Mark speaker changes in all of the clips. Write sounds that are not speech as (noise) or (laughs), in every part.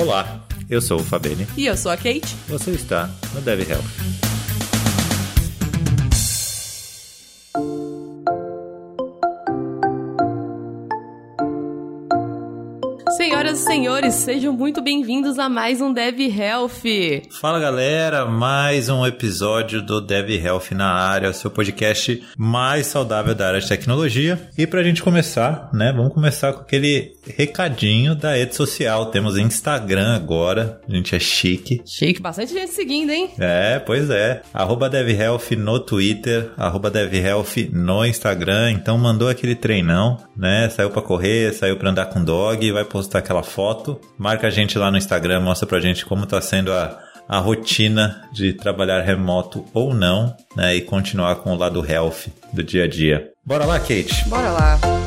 Speaker 1: Olá, eu sou o Fabene.
Speaker 2: E eu sou a Kate.
Speaker 1: Você está no Dev
Speaker 2: Senhoras e senhores, sejam muito bem-vindos a mais um Dev Health.
Speaker 1: Fala galera, mais um episódio do Dev Health na área, seu podcast mais saudável da área de tecnologia. E pra gente começar, né, vamos começar com aquele recadinho da rede social. Temos Instagram agora, a gente é chique.
Speaker 2: Chique, bastante gente seguindo, hein?
Speaker 1: É, pois é. Arroba DevHealth no Twitter, arroba DevHealth no Instagram. Então mandou aquele treinão, né? Saiu pra correr, saiu pra andar com dog, vai postar aquela foto. Marca a gente lá no Instagram, mostra pra gente como tá sendo a, a rotina de trabalhar remoto ou não, né? E continuar com o lado health do dia a dia. Bora lá, Kate?
Speaker 2: Bora lá.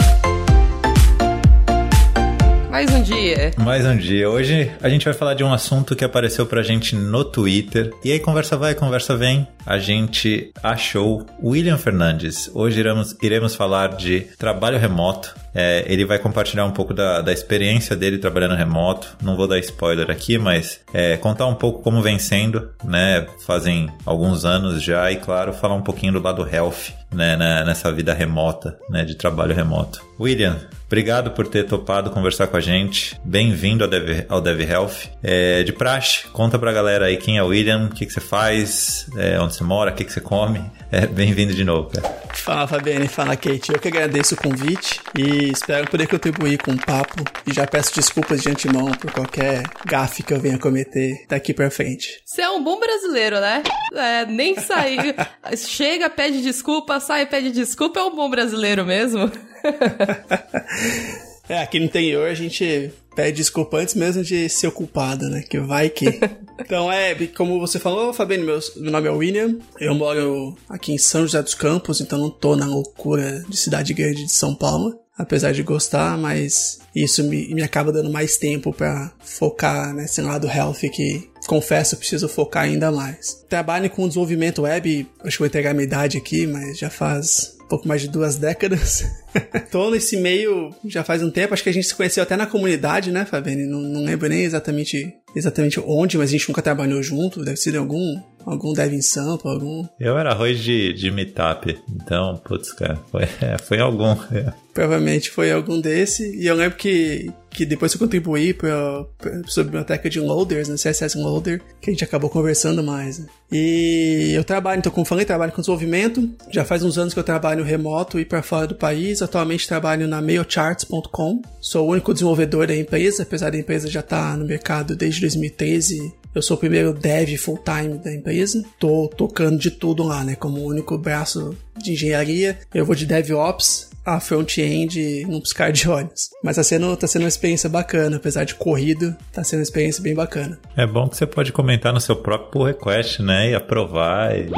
Speaker 2: Mais um dia.
Speaker 1: Mais um dia. Hoje a gente vai falar de um assunto que apareceu pra gente no Twitter. E aí, conversa vai, conversa vem. A gente achou William Fernandes. Hoje iremos, iremos falar de trabalho remoto. É, ele vai compartilhar um pouco da, da experiência dele trabalhando remoto. Não vou dar spoiler aqui, mas é, contar um pouco como vem sendo, né? Fazem alguns anos já e, claro, falar um pouquinho do lado health, né? Nessa vida remota, né? De trabalho remoto. William, Obrigado por ter topado conversar com a gente. Bem-vindo ao Dev, ao Dev Health. É, de praxe, conta pra galera aí quem é o William, o que, que você faz, é, onde você mora, o que, que você come. É, Bem-vindo de novo, cara.
Speaker 3: Fala, Fabiane. Fala, Kate. Eu que agradeço o convite e espero poder contribuir com o papo. E já peço desculpas de antemão por qualquer gafe que eu venha cometer daqui pra frente.
Speaker 2: Você é um bom brasileiro, né? É, nem sair. (laughs) Chega, pede desculpa, sai, pede desculpa. É um bom brasileiro mesmo. (laughs)
Speaker 3: é, aqui no interior a gente pede desculpa antes mesmo de ser o culpado, né? Que vai que. (laughs) Então é, como você falou, Fabiano, meu, meu nome é William. Eu moro aqui em São José dos Campos, então não tô na loucura de cidade grande de São Paulo. Apesar de gostar, mas isso me, me acaba dando mais tempo para focar nesse lado health que confesso, preciso focar ainda mais. Trabalho com desenvolvimento web, acho que vou entregar a minha idade aqui, mas já faz pouco mais de duas décadas. (laughs) Tô nesse meio já faz um tempo, acho que a gente se conheceu até na comunidade, né, Fabiane? Não, não lembro nem exatamente, exatamente onde, mas a gente nunca trabalhou junto, deve ser em algum algum dev em sample, algum.
Speaker 1: Eu era arroz de, de meetup, então, putz, cara, foi, é, (laughs) foi algum. É.
Speaker 3: Provavelmente foi algum desse. E eu lembro que, que depois eu contribuí para a biblioteca de loaders, né, CSS Loader, que a gente acabou conversando mais. Né? E eu trabalho, então, como falei, trabalho com desenvolvimento. Já faz uns anos que eu trabalho remoto e para fora do país. Atualmente trabalho na mailcharts.com. Sou o único desenvolvedor da empresa, apesar da empresa já estar tá no mercado desde 2013 eu sou o primeiro dev full-time da empresa. Tô tocando de tudo lá, né? Como o único braço de engenharia. Eu vou de DevOps a front-end num piscar de olhos. Mas tá sendo, tá sendo uma experiência bacana, apesar de corrido, tá sendo uma experiência bem bacana.
Speaker 1: É bom que você pode comentar no seu próprio pull request, né? E aprovar. E...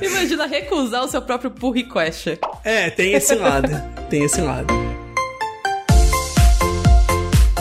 Speaker 1: (laughs)
Speaker 2: Imagina recusar o seu próprio pull request.
Speaker 3: É, tem esse lado. tem esse lado.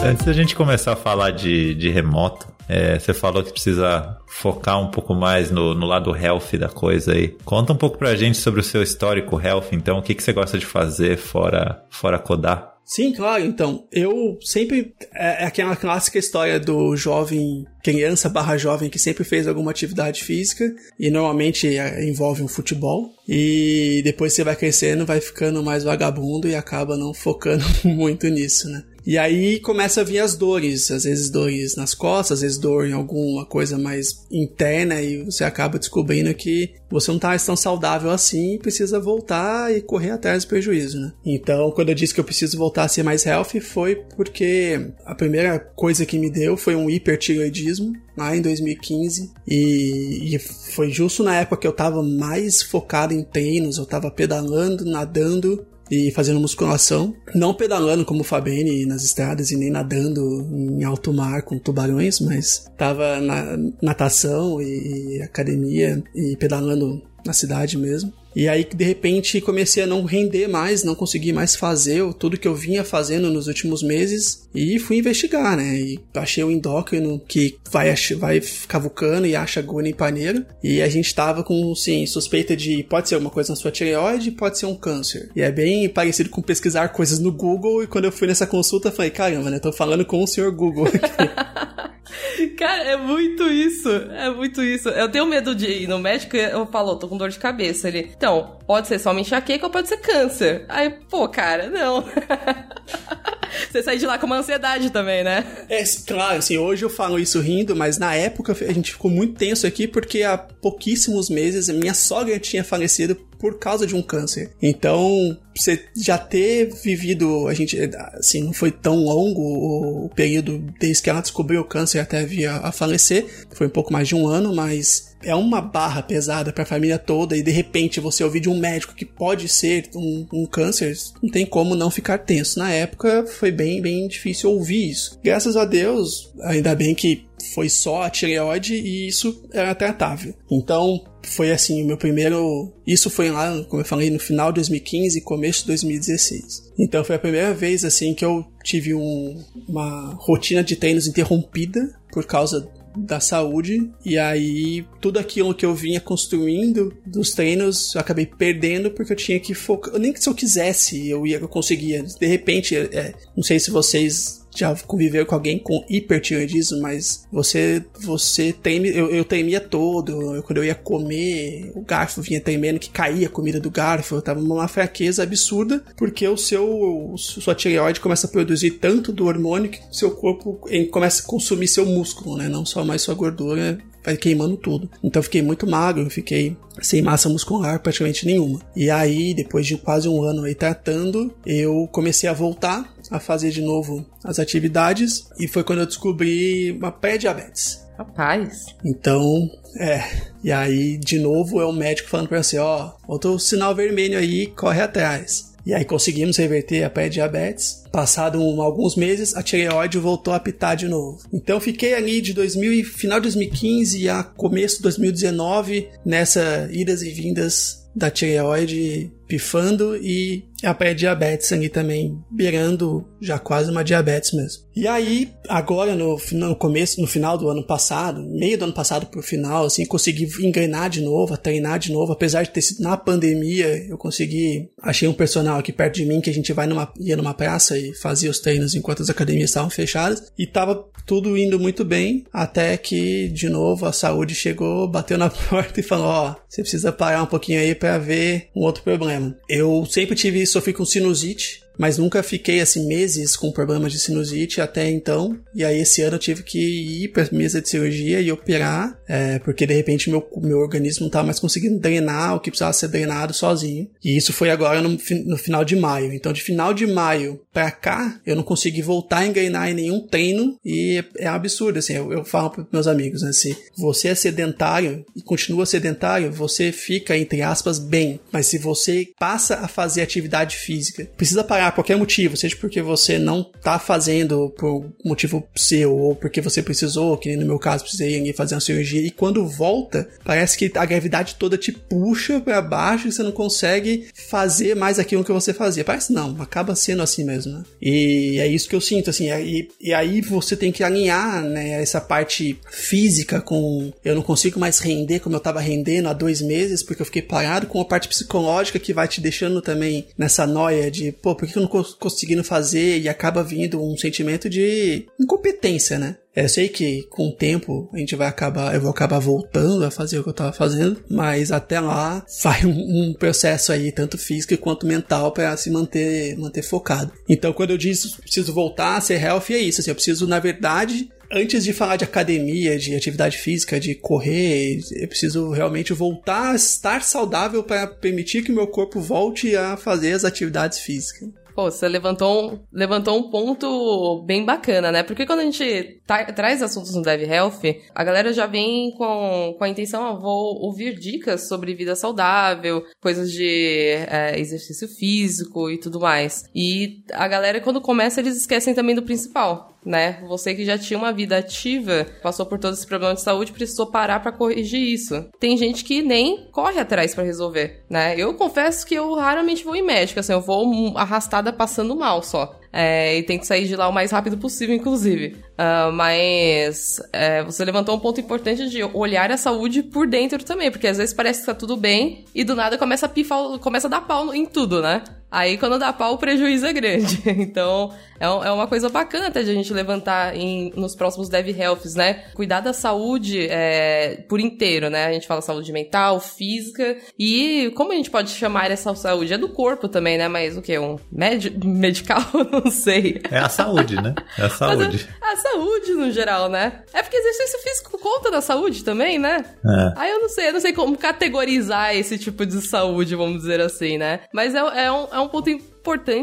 Speaker 1: Antes da gente começar a falar de, de remoto, é, você falou que precisa focar um pouco mais no, no, lado health da coisa aí. Conta um pouco pra gente sobre o seu histórico health, então, o que, que você gosta de fazer fora, fora codar?
Speaker 3: Sim, claro. Então, eu sempre. É, é aquela clássica história do jovem, criança barra jovem que sempre fez alguma atividade física e normalmente é, envolve um futebol. E depois você vai crescendo, vai ficando mais vagabundo e acaba não focando (laughs) muito nisso, né? E aí começa a vir as dores, às vezes dores nas costas, às vezes dor em alguma coisa mais interna e você acaba descobrindo que você não tá tão saudável assim e precisa voltar e correr atrás do prejuízo, né? Então, quando eu disse que eu preciso voltar a ser mais healthy, foi porque a primeira coisa que me deu foi um hipertiroidismo lá em 2015 e, e, foi justo na época que eu tava mais focado em treinos, eu tava pedalando, nadando e fazendo musculação, não pedalando como o Fabene nas estradas e nem nadando em alto mar com tubarões, mas tava na natação e, e academia e pedalando na cidade mesmo. E aí, de repente, comecei a não render mais, não consegui mais fazer tudo que eu vinha fazendo nos últimos meses e fui investigar, né? E achei o endócrino que vai, vai cavucando e acha agulha em paneiro. E a gente tava com, sim, suspeita de pode ser uma coisa na sua tireoide, pode ser um câncer. E é bem parecido com pesquisar coisas no Google. E quando eu fui nessa consulta, falei, caramba, né? Tô falando com o senhor Google aqui. (laughs) (laughs)
Speaker 2: Cara, é muito isso. É muito isso. Eu tenho medo de ir no médico e eu falo, tô com dor de cabeça. Ele, então, pode ser só uma enxaqueca ou pode ser câncer. Aí, pô, cara, não. (laughs) Você sai de lá com uma ansiedade também, né?
Speaker 3: É, claro, assim, hoje eu falo isso rindo, mas na época a gente ficou muito tenso aqui porque há pouquíssimos meses minha sogra tinha falecido por causa de um câncer. Então, você já ter vivido, a gente, assim, não foi tão longo o, o período desde que ela descobriu o câncer até vir a, a falecer, foi um pouco mais de um ano, mas é uma barra pesada para a família toda e de repente você ouvir de um médico que pode ser um, um, câncer, não tem como não ficar tenso. Na época foi bem, bem difícil ouvir isso. Graças a Deus, ainda bem que foi só a tireoide e isso era tratável. Então, foi assim, o meu primeiro. Isso foi lá, como eu falei, no final de 2015 e começo de 2016. Então foi a primeira vez assim que eu tive um, uma rotina de treinos interrompida por causa da saúde e aí tudo aquilo que eu vinha construindo dos treinos eu acabei perdendo porque eu tinha que focar nem que se eu quisesse eu ia eu conseguia. De repente é, não sei se vocês já conviveu com alguém com hipertiroidismo, mas você você teme, eu, eu temia todo, eu, quando eu ia comer, o garfo vinha tremendo que caía a comida do garfo, eu tava numa fraqueza absurda, porque o seu sua tireoide começa a produzir tanto do hormônio que seu corpo começa a consumir seu músculo, né, não só mais sua gordura, vai queimando tudo. Então eu fiquei muito magro, fiquei sem massa muscular praticamente nenhuma. E aí, depois de quase um ano aí tratando, eu comecei a voltar a fazer de novo as atividades e foi quando eu descobri uma pré-diabetes.
Speaker 2: Rapaz.
Speaker 3: Então, é. E aí, de novo, é o médico falando pra você: ó, voltou o sinal vermelho aí, corre atrás. E aí conseguimos reverter a pré-diabetes. Passado um, alguns meses, a tireoide voltou a apitar de novo. Então fiquei ali de 2000, final de 2015 a começo de 2019 nessa idas e vindas da tireoide pifando e a pré-diabetes ali também beirando já quase uma diabetes mesmo. E aí, agora no, no começo, no final do ano passado, meio do ano passado pro final, assim, consegui engrenar de novo, treinar de novo, apesar de ter sido na pandemia, eu consegui, achei um personal aqui perto de mim que a gente vai numa, ia numa praça e fazia os treinos enquanto as academias estavam fechadas e tava tudo indo muito bem, até que, de novo, a saúde chegou, bateu na (laughs) porta e falou, ó, oh, você precisa parar um pouquinho aí para ver um outro problema. Eu sempre tive, sofri com sinusite, mas nunca fiquei assim meses com problemas de sinusite até então. E aí esse ano eu tive que ir para mesa de cirurgia e operar, é, porque de repente meu, meu organismo não estava mais conseguindo drenar o que precisava ser drenado sozinho. E isso foi agora no, no final de maio. Então de final de maio para cá eu não consegui voltar a engrenar em nenhum treino e é, é absurdo assim. Eu, eu falo para meus amigos, né, se você é sedentário e continua sedentário, você fica entre aspas bem. Mas se você passa a fazer atividade física, precisa parar parar qualquer motivo, seja porque você não tá fazendo por motivo seu, ou porque você precisou, que no meu caso precisei fazer uma cirurgia, e quando volta, parece que a gravidade toda te puxa para baixo e você não consegue fazer mais aquilo que você fazia. Parece não, acaba sendo assim mesmo, né? E é isso que eu sinto, assim, e, e aí você tem que alinhar, né, essa parte física com eu não consigo mais render como eu tava rendendo há dois meses, porque eu fiquei parado, com a parte psicológica que vai te deixando também nessa noia de, pô, por que que eu não conseguindo fazer e acaba vindo um sentimento de incompetência, né? É, eu sei que com o tempo a gente vai acabar, eu vou acabar voltando a fazer o que eu tava fazendo, mas até lá vai um, um processo aí, tanto físico quanto mental, para se manter, manter focado. Então, quando eu disse preciso voltar a ser healthy, é isso. Assim, eu preciso, na verdade, antes de falar de academia, de atividade física, de correr, eu preciso realmente voltar a estar saudável para permitir que meu corpo volte a fazer as atividades físicas.
Speaker 2: Pô, você levantou um, levantou um ponto bem bacana, né? Porque quando a gente traz assuntos no Dev Health, a galera já vem com, com a intenção, ah, vou ouvir dicas sobre vida saudável, coisas de é, exercício físico e tudo mais. E a galera, quando começa, eles esquecem também do principal né? Você que já tinha uma vida ativa, passou por todos esses problemas de saúde, precisou parar para corrigir isso. Tem gente que nem corre atrás para resolver, né? Eu confesso que eu raramente vou em médico, assim, eu vou arrastada passando mal só. É, e tento sair de lá o mais rápido possível, inclusive. Uh, mas é, você levantou um ponto importante de olhar a saúde por dentro também, porque às vezes parece que tá tudo bem e do nada começa a pifar, começa a dar pau em tudo, né? Aí quando dá pau, o prejuízo é grande. (laughs) Então, é, é uma coisa bacana até de a gente levantar em, nos próximos Dev Healths, né? Cuidar da saúde é, por inteiro, né? A gente fala saúde mental, física. E como a gente pode chamar essa saúde? É do corpo também, né? Mas o que? Um med (laughs) medical? (laughs) Não sei.
Speaker 1: É a saúde, né? É a (laughs) saúde.
Speaker 2: A, a, saúde no geral, né? É porque exercício físico conta da saúde também, né? É. Aí eu não sei, eu não sei como categorizar esse tipo de saúde, vamos dizer assim, né? Mas é, é um, é um ponto importante,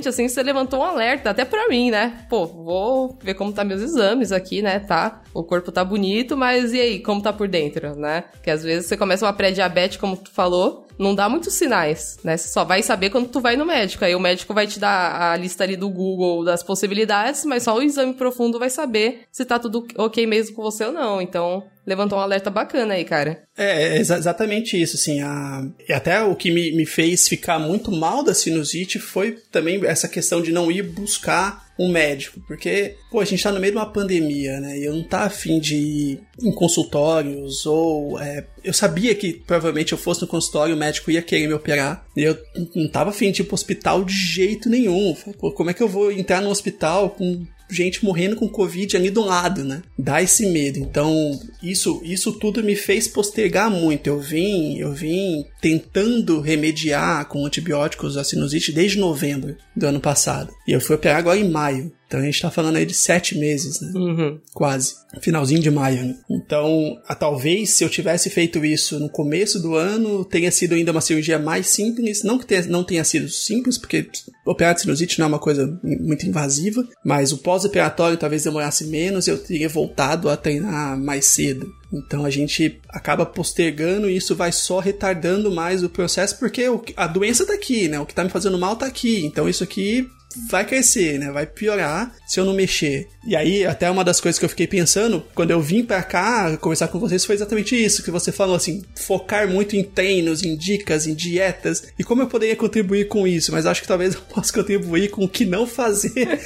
Speaker 2: assim, você levantou um alerta, até para mim, né? Pô, vou ver como tá meus exames aqui, né? Tá, o corpo tá bonito, mas e aí, como tá por dentro, né? Que às vezes você começa uma pré-diabetes, como tu falou, não dá muitos sinais, né? Você só vai saber quando tu vai no médico. Aí o médico vai te dar a lista ali do Google das possibilidades, mas só o exame profundo vai saber se tá tudo ok mesmo com você ou não. Então, levantou um alerta bacana aí, cara.
Speaker 3: É, é exatamente isso, assim, a... até o que me, me fez ficar muito mal da sinusite foi também essa questão de não ir buscar um médico, porque, pô, a gente tá no meio de uma pandemia, né, e eu não tá afim de ir em consultórios, ou é, eu sabia que provavelmente eu fosse no consultório, o médico ia querer me operar, e eu não tava afim de ir pro hospital de jeito nenhum, pô, como é que eu vou entrar no hospital com gente morrendo com Covid ali do lado, né? Dá esse medo. Então, isso, isso tudo me fez postergar muito. Eu vim, eu vim tentando remediar com antibióticos a sinusite desde novembro do ano passado. E eu fui operar agora em maio. Então a gente tá falando aí de sete meses, né?
Speaker 2: Uhum.
Speaker 3: Quase. Finalzinho de maio, né? Então, a, talvez se eu tivesse feito isso no começo do ano, tenha sido ainda uma cirurgia mais simples. Não que tenha, não tenha sido simples, porque operar de sinusite não é uma coisa muito invasiva, mas o pós-operatório talvez demorasse menos, eu teria voltado a treinar mais cedo. Então a gente acaba postergando e isso vai só retardando mais o processo, porque a doença tá aqui, né? O que tá me fazendo mal tá aqui. Então isso aqui vai crescer, né? Vai piorar se eu não mexer. E aí, até uma das coisas que eu fiquei pensando, quando eu vim para cá conversar com vocês, foi exatamente isso que você falou, assim, focar muito em treinos, em dicas, em dietas, e como eu poderia contribuir com isso, mas acho que talvez (laughs) eu possa contribuir com o que não fazer,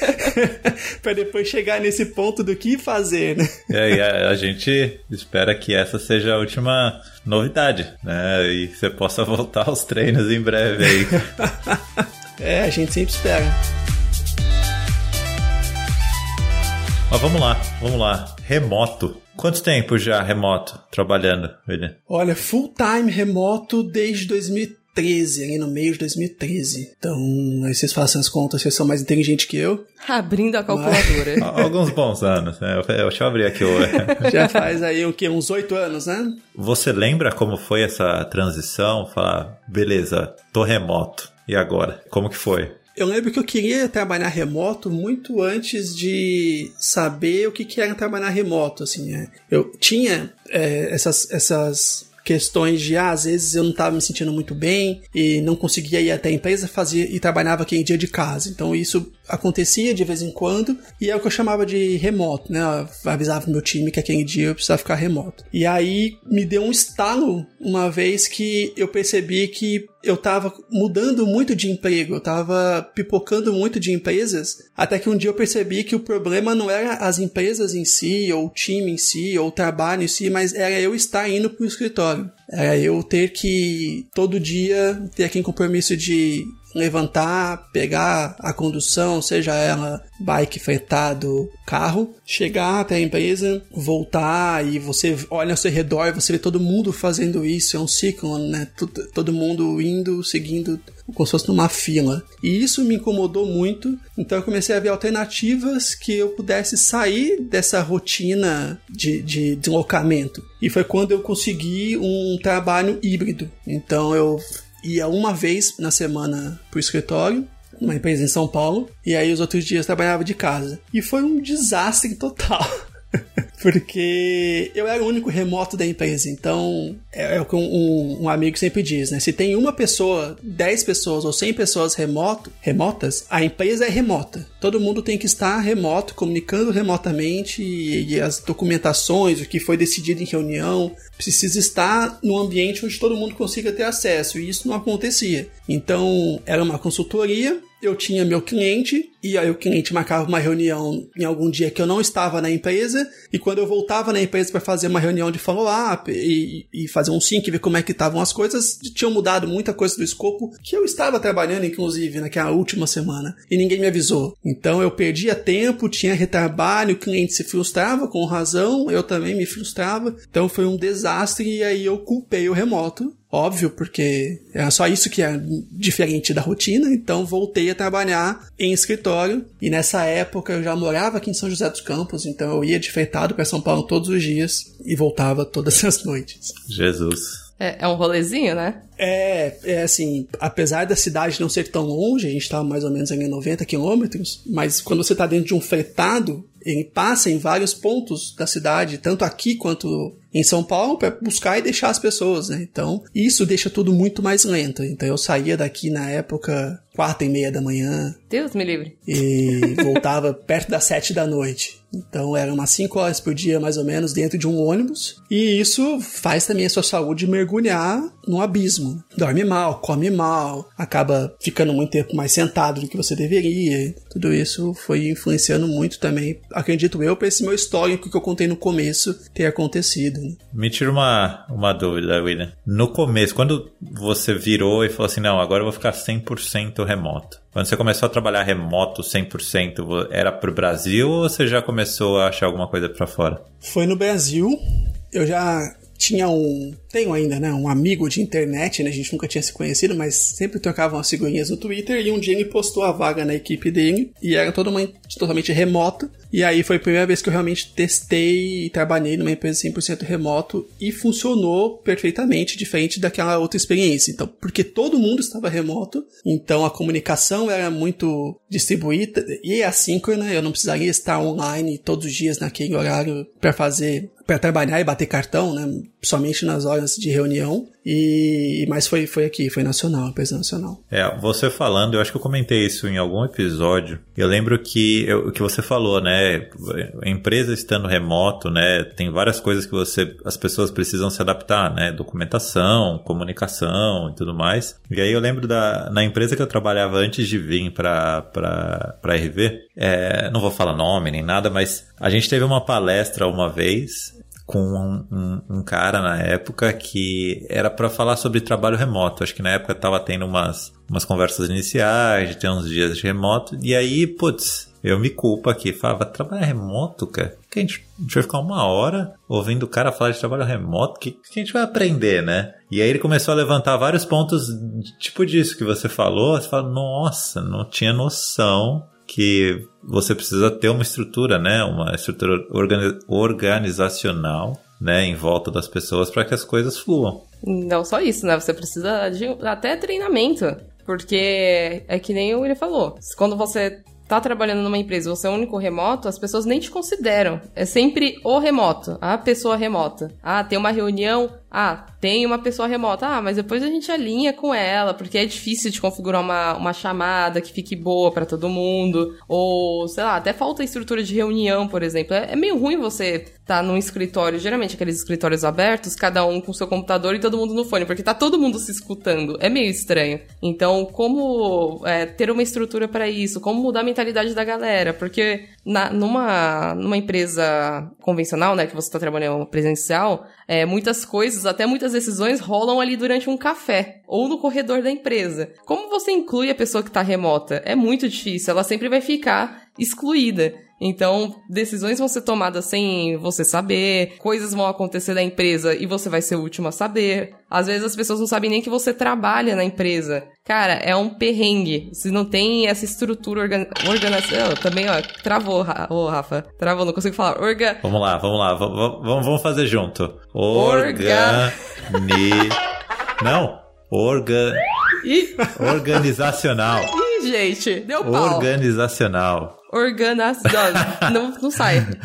Speaker 3: (laughs) para depois chegar nesse ponto do que fazer, né?
Speaker 1: É, e a, a gente espera que essa seja a última novidade, né? E você possa voltar aos treinos em breve aí. (laughs)
Speaker 3: É, a gente sempre espera.
Speaker 1: Mas vamos lá, vamos lá. Remoto. Quanto tempo já remoto trabalhando, William?
Speaker 3: Olha, full time remoto desde 2013, ali no meio de 2013. Então, aí vocês façam as contas, vocês são mais inteligentes que eu.
Speaker 2: Abrindo a calculadora. (laughs)
Speaker 1: Mas... Alguns bons anos, né? Deixa eu abrir aqui o. (laughs)
Speaker 3: Já faz aí o quê? Uns oito anos, né?
Speaker 1: Você lembra como foi essa transição? Falar, beleza, tô remoto. E agora? Como que foi?
Speaker 3: Eu lembro que eu queria trabalhar remoto muito antes de saber o que, era trabalhar remoto, assim, né? Eu tinha é, essas, essas questões de, ah, às vezes eu não estava me sentindo muito bem e não conseguia ir até a empresa fazer e trabalhava aqui em dia de casa. Então isso acontecia de vez em quando e é o que eu chamava de remoto, né? Eu avisava meu time que aquele dia eu precisava ficar remoto. E aí me deu um estalo uma vez que eu percebi que eu tava mudando muito de emprego, eu tava pipocando muito de empresas, até que um dia eu percebi que o problema não era as empresas em si, ou o time em si, ou o trabalho em si, mas era eu estar indo pro escritório. Era eu ter que todo dia ter aquele compromisso de levantar, pegar a condução, seja ela bike, fretado, carro, chegar até a empresa, voltar e você olha ao seu redor, você vê todo mundo fazendo isso, é um ciclo, né? Todo mundo indo, seguindo como se fosse numa fila. E isso me incomodou muito, então eu comecei a ver alternativas que eu pudesse sair dessa rotina de, de deslocamento. E foi quando eu consegui um trabalho híbrido. Então eu ia uma vez na semana pro escritório, uma empresa em São Paulo, e aí os outros dias trabalhava de casa. E foi um desastre total. (laughs) Porque eu era o único remoto da empresa. Então, é, é o que um, um, amigo sempre diz, né? Se tem uma pessoa, 10 pessoas ou 100 pessoas remoto, remotas, a empresa é remota. Todo mundo tem que estar remoto, comunicando remotamente e, e as documentações, o que foi decidido em reunião, precisa estar num ambiente onde todo mundo consiga ter acesso. E isso não acontecia. Então, era uma consultoria eu tinha meu cliente e aí o cliente marcava uma reunião em algum dia que eu não estava na empresa e quando eu voltava na empresa para fazer uma reunião de follow-up e, e, fazer um sync, ver como é que estavam as coisas, tinham mudado muita coisa do escopo que eu estava trabalhando inclusive naquela última semana e ninguém me avisou. Então eu perdia tempo, tinha retrabalho, o cliente se frustrava com razão, eu também me frustrava. Então foi um desastre e aí eu culpei o remoto óbvio, porque era só isso que é diferente da rotina, então voltei a trabalhar em escritório e nessa época eu já morava aqui em São José dos Campos, então eu ia de fretado para São Paulo todos os dias e voltava todas (laughs) as noites.
Speaker 1: Jesus.
Speaker 2: É, é um rolezinho, né?
Speaker 3: É, é assim, apesar da cidade não ser tão longe, a gente tá mais ou menos em 90 quilômetros, mas quando você tá dentro de um fretado, ele passa em vários pontos da cidade, tanto aqui quanto em São Paulo, para buscar e deixar as pessoas, né? Então, isso deixa tudo muito mais lento. Então, eu saía daqui na época quatro e meia da manhã.
Speaker 2: Deus me livre.
Speaker 3: E voltava (laughs) perto das sete da noite. Então eram umas 5 horas por dia, mais ou menos, dentro de um ônibus. E isso faz também a sua saúde mergulhar no abismo. Dorme mal, come mal, acaba ficando muito tempo mais sentado do que você deveria. Tudo isso foi influenciando muito também, acredito eu, para esse meu histórico que eu contei no começo ter acontecido.
Speaker 1: Me tira uma, uma dúvida, William. No começo, quando você virou e falou assim: não, agora eu vou ficar 100% remoto. Quando você começou a trabalhar remoto 100%, era para o Brasil ou você já começou a achar alguma coisa para fora?
Speaker 3: Foi no Brasil. Eu já tinha um. Tenho ainda, né? Um amigo de internet, né? A gente nunca tinha se conhecido, mas sempre trocavam as figurinhas no Twitter. E um dia ele postou a vaga na equipe dele. E era totalmente, totalmente remota. E aí foi a primeira vez que eu realmente testei e trabalhei numa empresa 100% remoto. E funcionou perfeitamente, diferente daquela outra experiência. Então, porque todo mundo estava remoto. Então a comunicação era muito distribuída e assíncrona. Eu não precisaria estar online todos os dias naquele horário para fazer para trabalhar e bater cartão, né? Somente nas horas de reunião. E mas foi foi aqui, foi nacional, empresa nacional.
Speaker 1: É, você falando, eu acho que eu comentei isso em algum episódio. Eu lembro que o que você falou, né? Empresa estando remoto, né? Tem várias coisas que você as pessoas precisam se adaptar, né? Documentação, comunicação e tudo mais. E aí eu lembro da na empresa que eu trabalhava antes de vir para para RV. É, não vou falar nome nem nada, mas a gente teve uma palestra uma vez com um, um, um, cara na época que era para falar sobre trabalho remoto. Acho que na época tava tendo umas, umas conversas iniciais, de ter uns dias de remoto. E aí, putz, eu me culpo aqui. Falava, trabalho remoto, cara? Que a gente, a gente vai ficar uma hora ouvindo o cara falar de trabalho remoto? Que, que a gente vai aprender, né? E aí ele começou a levantar vários pontos, tipo disso que você falou. Você fala, nossa, não tinha noção que você precisa ter uma estrutura, né? Uma estrutura organizacional, né? Em volta das pessoas para que as coisas fluam.
Speaker 2: Não só isso, né? Você precisa de até treinamento. Porque é que nem o William falou. Quando você tá trabalhando numa empresa, você é o único remoto, as pessoas nem te consideram. É sempre o remoto, a pessoa remota. Ah, tem uma reunião, ah, tem uma pessoa remota. Ah, mas depois a gente alinha com ela, porque é difícil de configurar uma, uma chamada que fique boa para todo mundo. Ou, sei lá, até falta estrutura de reunião, por exemplo. É, é meio ruim você estar tá num escritório, geralmente aqueles escritórios abertos, cada um com seu computador e todo mundo no fone, porque tá todo mundo se escutando. É meio estranho. Então, como é, ter uma estrutura para isso? Como mudar a mentalidade da galera? Porque na, numa, numa empresa convencional, né, que você tá trabalhando presencial, é, muitas coisas, até muitas decisões rolam ali durante um café ou no corredor da empresa. Como você inclui a pessoa que está remota? É muito difícil, ela sempre vai ficar excluída. Então, decisões vão ser tomadas sem você saber, coisas vão acontecer na empresa e você vai ser o último a saber. Às vezes as pessoas não sabem nem que você trabalha na empresa. Cara, é um perrengue. Se não tem essa estrutura organ... organização. Também, ó, travou, ô Rafa. Travou, não consigo falar. Orga...
Speaker 1: Vamos lá, vamos lá. Vamos, vamos fazer junto. Orga... Organi... Não. Orga... Organizacional.
Speaker 2: Ih, gente, deu pau.
Speaker 1: Organizacional.
Speaker 2: Organizacional. não, não sai. (laughs)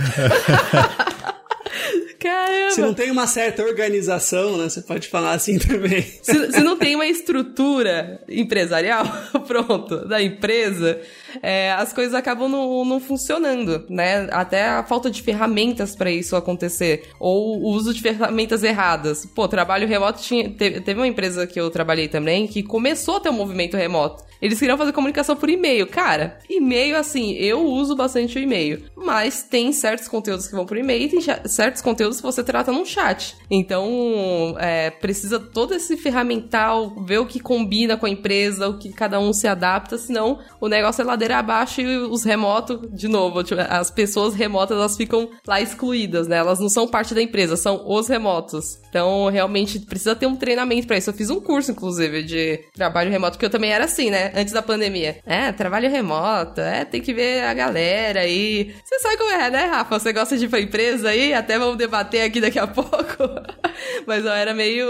Speaker 3: Se não tem uma certa organização, né? Você pode falar assim também.
Speaker 2: Se, se não tem uma estrutura empresarial, (laughs) pronto, da empresa, é, as coisas acabam não, não funcionando, né? Até a falta de ferramentas para isso acontecer. Ou o uso de ferramentas erradas. Pô, trabalho remoto tinha. Teve, teve uma empresa que eu trabalhei também que começou a ter um movimento remoto. Eles queriam fazer comunicação por e-mail. Cara, e-mail, assim, eu uso bastante o e-mail. Mas tem certos conteúdos que vão por e-mail e tem certos conteúdos que você trata num chat. Então, é, precisa todo esse ferramental, ver o que combina com a empresa, o que cada um se adapta, senão o negócio é ladeira abaixo e os remotos, de novo, tipo, as pessoas remotas, elas ficam lá excluídas, né? Elas não são parte da empresa, são os remotos. Então, realmente, precisa ter um treinamento para isso. Eu fiz um curso, inclusive, de trabalho remoto, porque eu também era assim, né? Antes da pandemia. É, trabalho remoto, é, tem que ver a galera aí. Você sabe como é, né, Rafa? Você gosta de ir pra empresa aí? Até vamos debater aqui daqui a (laughs) pouco. Mas eu era meio.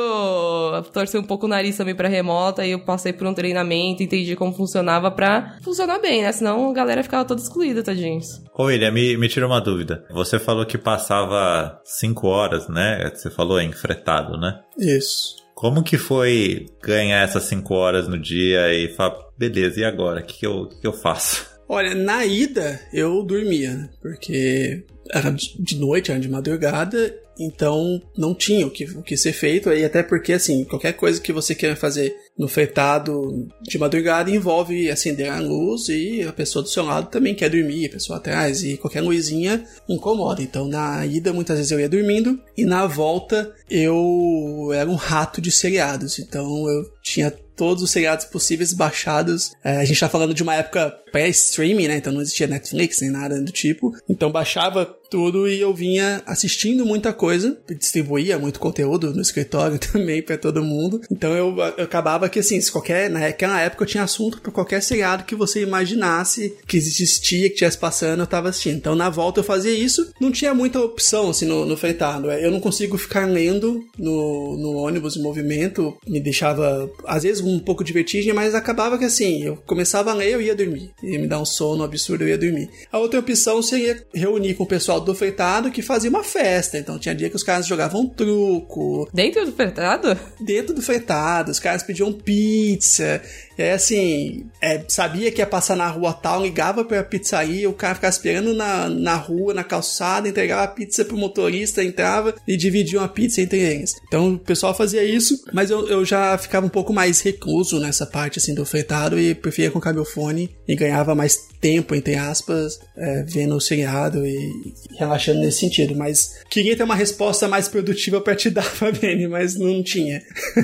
Speaker 2: torcer um pouco o nariz também pra remota e eu passei por um treinamento, entendi como funcionava pra funcionar bem, né? Senão a galera ficava toda excluída, tadinhos.
Speaker 1: Ô, William, me, me tira uma dúvida. Você falou que passava cinco horas, né? Você falou em fretado, né?
Speaker 3: Isso.
Speaker 1: Como que foi ganhar essas 5 horas no dia e falar, beleza, e agora? O que, que, eu, que, que eu faço?
Speaker 3: Olha, na ida eu dormia, né? Porque era de noite, era de madrugada, então não tinha o que, o que ser feito, e até porque, assim, qualquer coisa que você queira fazer no fretado de madrugada envolve acender a luz e a pessoa do seu lado também quer dormir, a pessoa atrás, e qualquer luzinha incomoda. Então na ida muitas vezes eu ia dormindo e na volta eu era um rato de seriados, então eu tinha todos os seriados possíveis baixados. É, a gente tá falando de uma época pré-streaming, né? Então não existia Netflix nem nada do tipo. Então baixava tudo e eu vinha assistindo muita coisa, distribuía muito conteúdo no escritório (laughs) também para todo mundo. Então eu, eu, acabava que assim, se qualquer naquela época eu tinha assunto para qualquer seriado que você imaginasse que existia, que tivesse passando, eu tava assistindo. Então na volta eu fazia isso, não tinha muita opção assim no, no fretado. Eu não consigo ficar lendo no, no ônibus em movimento, me deixava às vezes um pouco de vertigem, mas acabava que assim, eu começava a ler, eu ia dormir. Ia me dar um sono absurdo, eu ia dormir. A outra opção seria reunir com o pessoal do fretado que fazia uma festa. Então tinha dia que os caras jogavam truco.
Speaker 2: Dentro do fretado?
Speaker 3: Dentro do fretado. Os caras pediam pizza. Aí, assim, é, sabia que ia passar na rua tal, ligava pra pizzaria, o cara ficava esperando na, na rua, na calçada, entregava a pizza pro motorista, entrava e dividia uma pizza entre eles. Então o pessoal fazia isso, mas eu, eu já ficava um pouco mais recluso nessa parte, assim, do fretado e preferia colocar meu fone e ganhava mais tempo, entre aspas, é, vendo o seriado e relaxando nesse sentido. Mas queria ter uma resposta mais produtiva para te (laughs) dar, Fabiane, mas não tinha.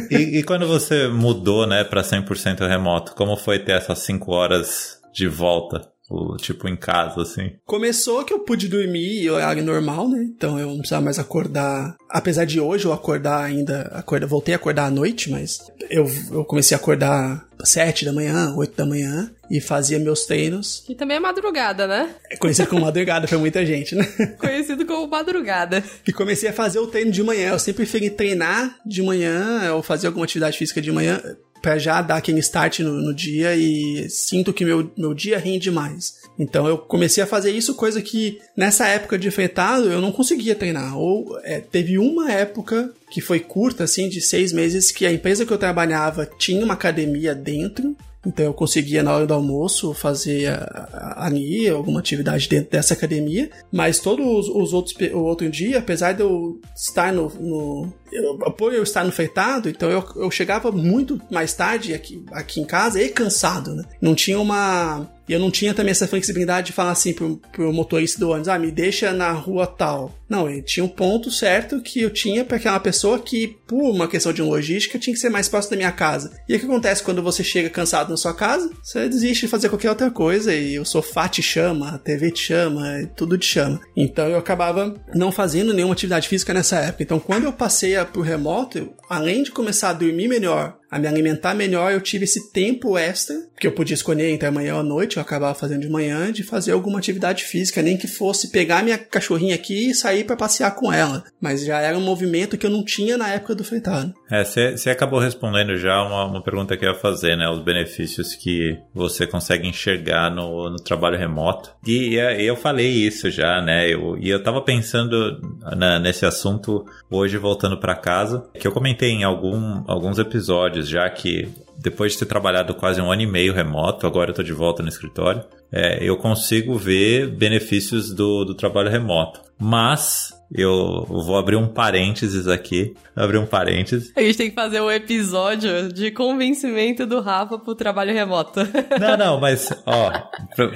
Speaker 1: e, e quando você mudou, né, pra 100% remoto, como foi ter essas 5 horas de volta? tipo, em casa, assim.
Speaker 3: Começou que eu pude dormir em horário normal, né? Então eu não precisava mais acordar. Apesar de hoje eu acordar ainda. Acorda, voltei a acordar à noite, mas eu, eu comecei a acordar sete da manhã, oito da manhã e fazia meus treinos.
Speaker 2: Que também é madrugada, né?
Speaker 3: É conhecido como madrugada pra muita gente, né? (laughs)
Speaker 2: Conhecido como madrugada.
Speaker 3: Que comecei a fazer o treino de manhã. Eu sempre preferi treinar de manhã ou fazer alguma atividade física de manhã para já dar aquele start no, no, dia e sinto que meu, meu dia rende mais. Então eu comecei a fazer isso, coisa que nessa época de fretado eu não conseguia treinar. Ou é, teve uma época que foi curta, assim, de seis meses, que a empresa que eu trabalhava tinha uma academia dentro então eu conseguia na hora do almoço fazer ali alguma atividade dentro dessa academia, mas todos os outros o outro dia, apesar de eu estar no, no por eu estar no fretado, então eu, eu chegava muito mais tarde aqui, aqui em casa e cansado, né? Não tinha uma e eu não tinha também essa flexibilidade de falar assim pro, pro motorista do ônibus, ah, me deixa na rua tal. Não, ele tinha um ponto certo que eu tinha para aquela pessoa que, por uma questão de logística, tinha que ser mais próximo da minha casa. E o que acontece quando você chega cansado na sua casa? Você desiste de fazer qualquer outra coisa e o sofá te chama, a TV te chama, tudo te chama. Então eu acabava não fazendo nenhuma atividade física nessa época. Então quando eu passei pro remoto, além de começar a dormir melhor, a me alimentar melhor, eu tive esse tempo extra, que eu podia escolher entre amanhã ou à noite, eu acabava fazendo de manhã, de fazer alguma atividade física, nem que fosse pegar minha cachorrinha aqui e sair para passear com ela. Mas já era um movimento que eu não tinha na época do fretado.
Speaker 1: É, você acabou respondendo já uma, uma pergunta que eu ia fazer, né? Os benefícios que você consegue enxergar no, no trabalho remoto. E, e eu falei isso já, né? Eu, e eu tava pensando na, nesse assunto hoje voltando para casa, que eu comentei em algum, alguns episódios já que depois de ter trabalhado quase um ano e meio remoto, agora eu tô de volta no escritório, é, eu consigo ver benefícios do, do trabalho remoto. Mas eu vou abrir um parênteses aqui. Abrir um parênteses.
Speaker 2: A gente tem que fazer um episódio de convencimento do Rafa pro trabalho remoto. (laughs)
Speaker 1: Não, não, mas, ó,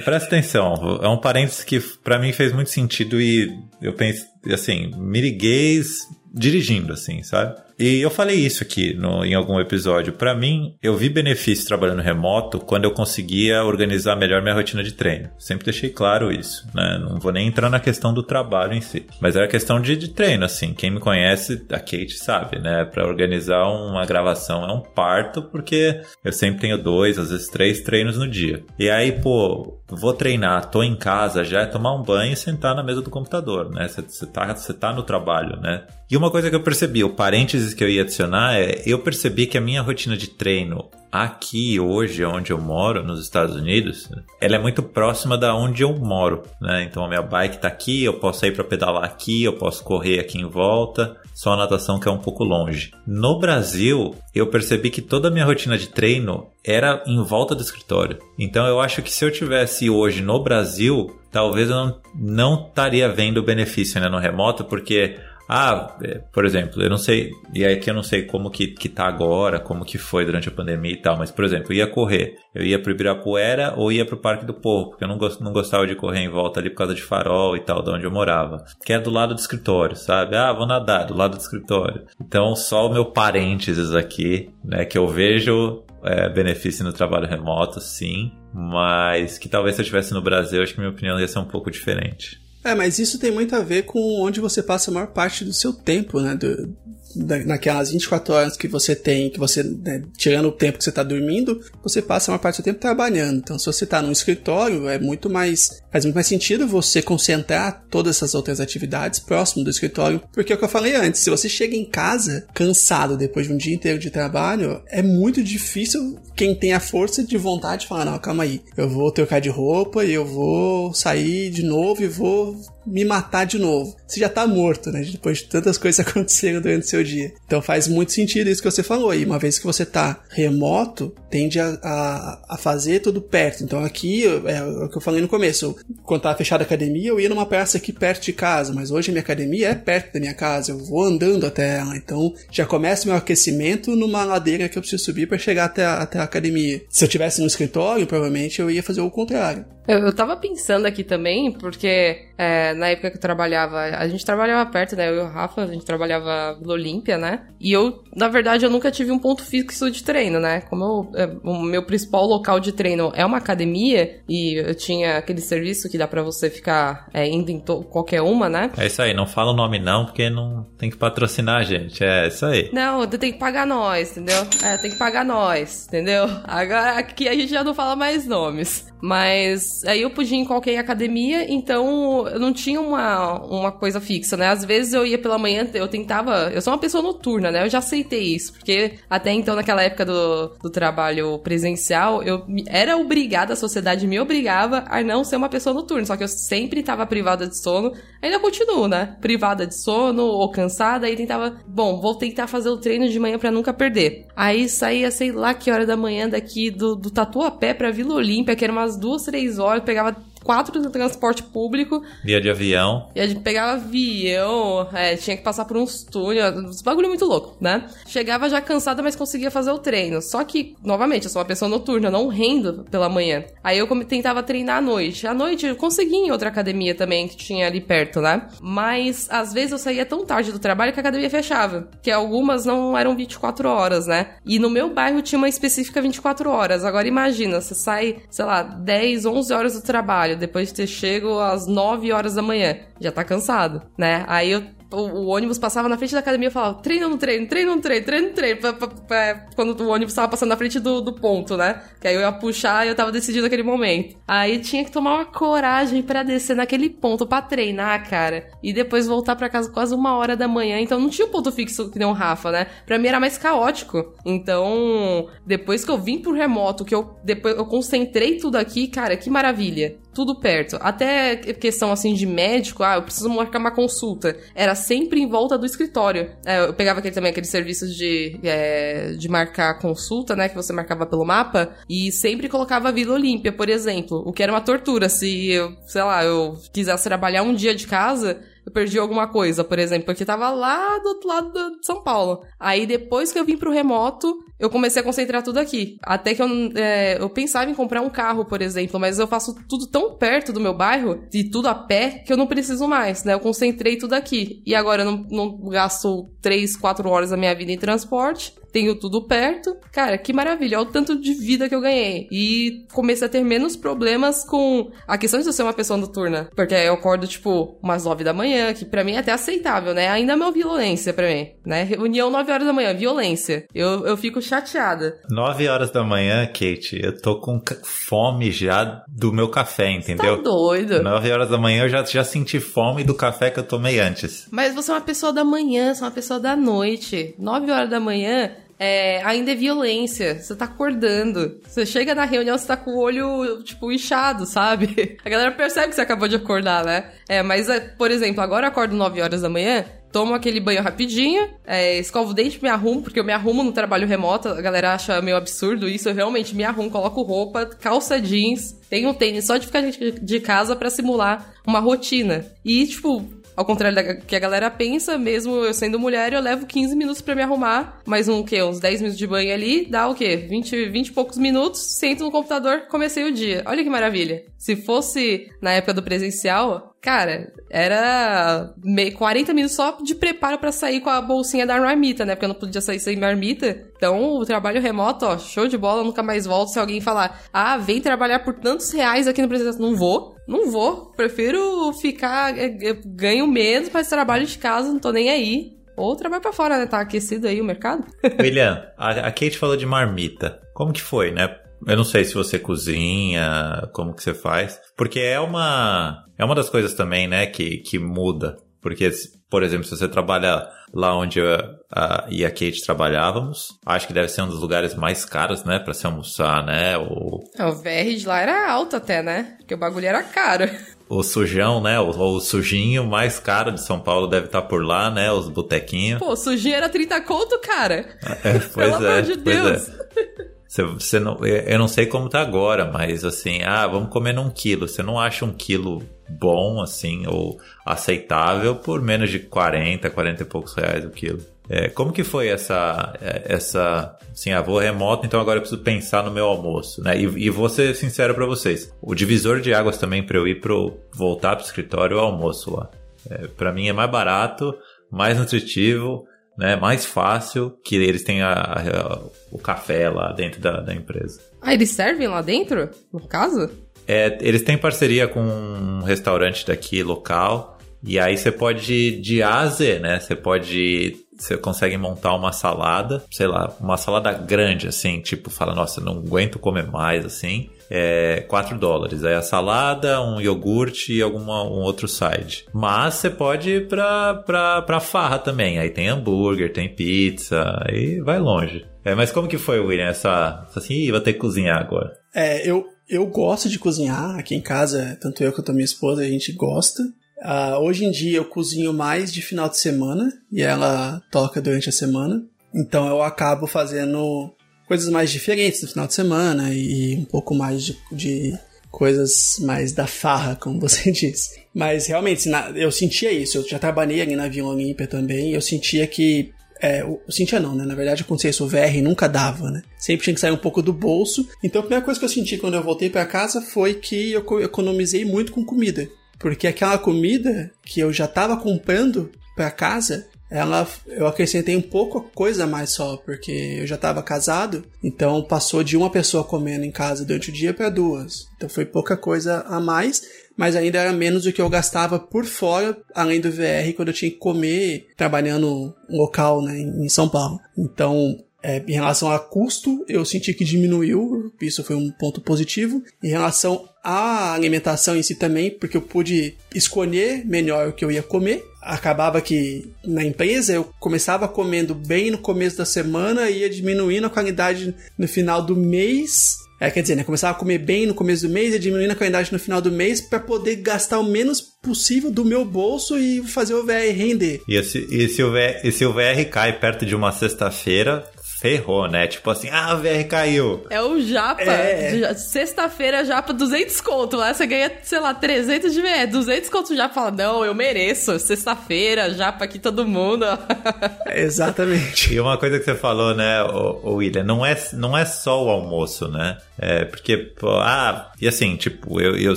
Speaker 1: presta atenção. É um parênteses que para mim fez muito sentido e eu penso, assim, miriguês dirigindo, assim, sabe? E eu falei isso aqui no, em algum episódio. Para mim, eu vi benefício trabalhando remoto quando eu conseguia organizar melhor minha rotina de treino. Sempre deixei claro isso, né? Não vou nem entrar na questão do trabalho em si. Mas era questão de, de treino, assim. Quem me conhece, a Kate sabe, né? Para organizar uma gravação é um parto, porque eu sempre tenho dois, às vezes três treinos no dia. E aí, pô, vou treinar, tô em casa, já é tomar um banho e sentar na mesa do computador, né? Você tá, tá no trabalho, né? E uma coisa que eu percebi, o parênteses que eu ia adicionar é, eu percebi que a minha rotina de treino aqui hoje, onde eu moro, nos Estados Unidos, ela é muito próxima da onde eu moro, né? Então a minha bike tá aqui, eu posso ir para pedalar aqui, eu posso correr aqui em volta, só a natação que é um pouco longe. No Brasil, eu percebi que toda a minha rotina de treino era em volta do escritório. Então eu acho que se eu tivesse hoje no Brasil, talvez eu não, não estaria vendo o benefício né, no remoto, porque ah, é, por exemplo, eu não sei, e aqui eu não sei como que, que tá agora, como que foi durante a pandemia e tal, mas, por exemplo, eu ia correr, eu ia pro Ibirapuera ou ia pro Parque do Povo, porque eu não, gost, não gostava de correr em volta ali por causa de farol e tal, de onde eu morava, que é do lado do escritório, sabe? Ah, vou nadar do lado do escritório. Então, só o meu parênteses aqui, né, que eu vejo é, benefício no trabalho remoto, sim, mas que talvez se eu estivesse no Brasil, acho que minha opinião ia ser um pouco diferente.
Speaker 3: É, mas isso tem muito a ver com onde você passa a maior parte do seu tempo, né? Do, naquelas 24 horas que você tem, que você, né, tirando o tempo que você está dormindo, você passa uma parte do tempo trabalhando. Então, se você está num escritório, é muito mais, faz muito mais sentido você concentrar todas essas outras atividades próximo do escritório, porque é o que eu falei antes, se você chega em casa cansado depois de um dia inteiro de trabalho, é muito difícil quem tem a força de vontade de falar, não, calma aí, eu vou trocar de roupa e eu vou sair de novo e vou me matar de novo. Você já tá morto, né? Depois de tantas coisas (laughs) aconteceram durante o seu dia. Então faz muito sentido isso que você falou. E uma vez que você tá remoto, tende a, a, a fazer tudo perto. Então aqui, é, é, o que eu falei no começo. Quando tava fechada a academia, eu ia numa praça aqui perto de casa. Mas hoje a minha academia é perto da minha casa. Eu vou andando até ela. Então já começa meu aquecimento numa ladeira que eu preciso subir para chegar até a, até a academia. Se eu tivesse no escritório, provavelmente eu ia fazer o contrário.
Speaker 2: Eu, eu tava pensando aqui também, porque é, na época que eu trabalhava, a gente trabalhava perto, né? Eu e o Rafa, a gente trabalhava no Olímpia, né? E eu, na verdade, eu nunca tive um ponto fixo de treino, né? Como eu, é, o meu principal local de treino é uma academia, e eu tinha aquele serviço que dá para você ficar é, indo em qualquer uma, né?
Speaker 1: É isso aí, não fala o nome não, porque não tem que patrocinar a gente, é isso aí.
Speaker 2: Não, tem que pagar nós, entendeu? É, tem que pagar nós, entendeu? Agora aqui a gente já não fala mais nomes. Mas aí eu podia ir em qualquer academia, então eu não tinha uma, uma coisa fixa, né? Às vezes eu ia pela manhã, eu tentava. Eu sou uma pessoa noturna, né? Eu já aceitei isso, porque até então, naquela época do, do trabalho presencial, eu era obrigada, a sociedade me obrigava a não ser uma pessoa noturna. Só que eu sempre estava privada de sono, ainda continuo, né? Privada de sono ou cansada, aí tentava, bom, vou tentar fazer o treino de manhã para nunca perder. Aí saía, sei lá que hora da manhã daqui do, do Tatuapé pra Vila Olímpia, que era umas duas, três horas, pegava quatro no transporte público.
Speaker 1: Via de avião.
Speaker 2: E a gente pegava avião, é, tinha que passar por uns túneis, uns bagulho muito louco, né? Chegava já cansada, mas conseguia fazer o treino. Só que, novamente, eu sou uma pessoa noturna, não rendo pela manhã. Aí eu tentava treinar à noite. À noite eu conseguia em outra academia também, que tinha ali perto, né? Mas às vezes eu saía tão tarde do trabalho que a academia fechava. Que algumas não eram 24 horas, né? E no meu bairro tinha uma específica 24 horas. Agora imagina, você sai, sei lá, 10, 11 horas do trabalho trabalho, depois de ter chego às 9 horas da manhã, já tá cansado, né? Aí eu o, o, ônibus passava na frente da academia e falava: treino no treino, treino no treino, treino no treino. Pra, pra, pra, quando o ônibus tava passando na frente do, do ponto, né? Que aí eu ia puxar e eu tava decidindo naquele momento. Aí tinha que tomar uma coragem para descer naquele ponto para treinar, cara. E depois voltar para casa quase uma hora da manhã. Então não tinha um ponto fixo que nem o Rafa, né? Pra mim era mais caótico. Então, depois que eu vim pro remoto, que eu depois eu concentrei tudo aqui, cara, que maravilha tudo perto. Até questão assim de médico, ah, eu preciso marcar uma consulta. Era sempre em volta do escritório. É, eu pegava aquele, também aqueles serviços de, é, de marcar consulta, né? Que você marcava pelo mapa, e sempre colocava a Vila Olímpia, por exemplo. O que era uma tortura. Se eu, sei lá, eu quisesse trabalhar um dia de casa, eu perdi alguma coisa, por exemplo, porque tava lá do outro lado de São Paulo. Aí depois que eu vim pro remoto, eu comecei a concentrar tudo aqui. Até que eu, é, eu pensava em comprar um carro, por exemplo, mas eu faço tudo tão perto do meu bairro, e tudo a pé, que eu não preciso mais, né? Eu concentrei tudo aqui. E agora eu não, não gasto 3, 4 horas da minha vida em transporte tenho tudo perto. Cara, que maravilha, olha o tanto de vida que eu ganhei. E comecei a ter menos problemas com a questão de eu ser uma pessoa noturna. Porque eu acordo, tipo, umas nove da manhã, que para mim é até aceitável, né? Ainda é uma violência para mim, né? Reunião nove horas da manhã, violência. Eu, eu fico chateada.
Speaker 1: Nove horas da manhã, Kate, eu tô com fome já do meu café, entendeu?
Speaker 2: Tá doido.
Speaker 1: Nove horas da manhã eu já, já senti fome do café que eu tomei antes.
Speaker 2: Mas você é uma pessoa da manhã, você é uma pessoa da noite. Nove horas da manhã, é, ainda é violência. Você tá acordando. Você chega na reunião, você tá com o olho, tipo, inchado, sabe? (laughs) A galera percebe que você acabou de acordar, né? É, mas, é, por exemplo, agora eu acordo 9 horas da manhã, tomo aquele banho rapidinho, é, escovo o dente, me arrumo, porque eu me arrumo no trabalho remoto, a galera acha meio absurdo isso, eu realmente me arrumo, coloco roupa, calça jeans, tenho tênis só de ficar de casa para simular uma rotina. E, tipo, ao contrário da que a galera pensa, mesmo eu sendo mulher, eu levo 15 minutos para me arrumar, mais um quê? Uns 10 minutos de banho ali, dá o quê? 20, 20 e poucos minutos, sento no computador, comecei o dia. Olha que maravilha. Se fosse na época do presencial, cara, era 40 minutos só de preparo para sair com a bolsinha da marmita, né? Porque eu não podia sair sem marmita. Então, o trabalho remoto, ó, show de bola, nunca mais volto. Se alguém falar, ah, vem trabalhar por tantos reais aqui no presencial, não vou. Não vou. Prefiro ficar, é, é, ganho menos, mas trabalho de casa, não tô nem aí. Ou trabalho pra fora, né? Tá aquecido aí o mercado. (laughs)
Speaker 1: William, a Kate falou de marmita. Como que foi, né? Eu não sei se você cozinha, como que você faz. Porque é uma, é uma das coisas também, né, que, que muda. Porque, por exemplo, se você trabalha lá onde eu a, e a Kate trabalhávamos, acho que deve ser um dos lugares mais caros, né, para se almoçar, né? O...
Speaker 2: É, o VR de lá era alto até, né? Porque o bagulho era caro.
Speaker 1: O sujão, né? O, o sujinho mais caro de São Paulo deve estar tá por lá, né? Os botequinhos.
Speaker 2: Pô, o sujinho era 30 conto, cara.
Speaker 1: É, (laughs) pois Pelo é, amor de Deus. É. Você, você não, eu não sei como tá agora, mas assim, ah, vamos comer num quilo. Você não acha um quilo bom, assim, ou aceitável por menos de 40, 40 e poucos reais o quilo. É, como que foi essa, é, essa, assim, ah, vou remoto, então agora eu preciso pensar no meu almoço, né? E, e vou ser sincero para vocês, o divisor de águas também para eu ir pro, voltar pro escritório é o almoço lá. É, para mim é mais barato, mais nutritivo, né, mais fácil que eles têm a, a, o café lá dentro da, da, empresa.
Speaker 2: Ah, eles servem lá dentro, no caso?
Speaker 1: É, eles têm parceria com um restaurante daqui local e aí você pode de A a Z, né? Você pode você consegue montar uma salada, sei lá, uma salada grande assim, tipo, fala, nossa, não aguento comer mais assim é 4 dólares. Aí a salada, um iogurte e alguma, um outro side. Mas você pode ir pra, pra, pra farra também. Aí tem hambúrguer, tem pizza, aí vai longe. É, mas como que foi, William, essa, assim, vou ter que cozinhar agora?
Speaker 3: É, eu, eu gosto de cozinhar aqui em casa, tanto eu quanto a minha esposa, a gente gosta. Uh, hoje em dia eu cozinho mais de final de semana e ela toca durante a semana. Então eu acabo fazendo coisas mais diferentes no final de semana e um pouco mais de, de coisas mais da farra, como (laughs) você disse. Mas realmente, eu sentia isso. Eu já trabalhei ali na Vila Olímpia também. Eu sentia que. É, eu sentia não, né? Na verdade, acontecia isso. O VR nunca dava, né? Sempre tinha que sair um pouco do bolso. Então, a primeira coisa que eu senti quando eu voltei para casa foi que eu economizei muito com comida. Porque aquela comida que eu já tava comprando para casa ela eu acrescentei um pouco coisa a mais só, porque eu já estava casado, então passou de uma pessoa comendo em casa durante o dia para duas. Então foi pouca coisa a mais, mas ainda era menos do que eu gastava por fora, além do VR, quando eu tinha que comer trabalhando local né, em São Paulo. Então, é, em relação a custo, eu senti que diminuiu, isso foi um ponto positivo. Em relação à alimentação em si também, porque eu pude escolher melhor o que eu ia comer. Acabava que na empresa eu começava comendo bem no começo da semana e ia diminuindo a qualidade no final do mês é, quer dizer, né? Começava a comer bem no começo do mês e diminuindo a qualidade no final do mês para poder gastar o menos possível do meu bolso e fazer o VR render.
Speaker 1: E se, e se, o, VR, e se o VR cai perto de uma sexta-feira, ferrou, né? Tipo assim, ah, o VR caiu.
Speaker 2: É o Japa. É. Sexta-feira, Japa, 200 conto. Lá você ganha, sei lá, 300 de VR. 200 conto, o Japa fala, não, eu mereço. Sexta-feira, Japa aqui todo mundo. (laughs)
Speaker 3: Exatamente.
Speaker 1: E uma coisa que você falou, né, o, William, não é, não é só o almoço, né? É porque, pô, ah, e assim, tipo, eu, eu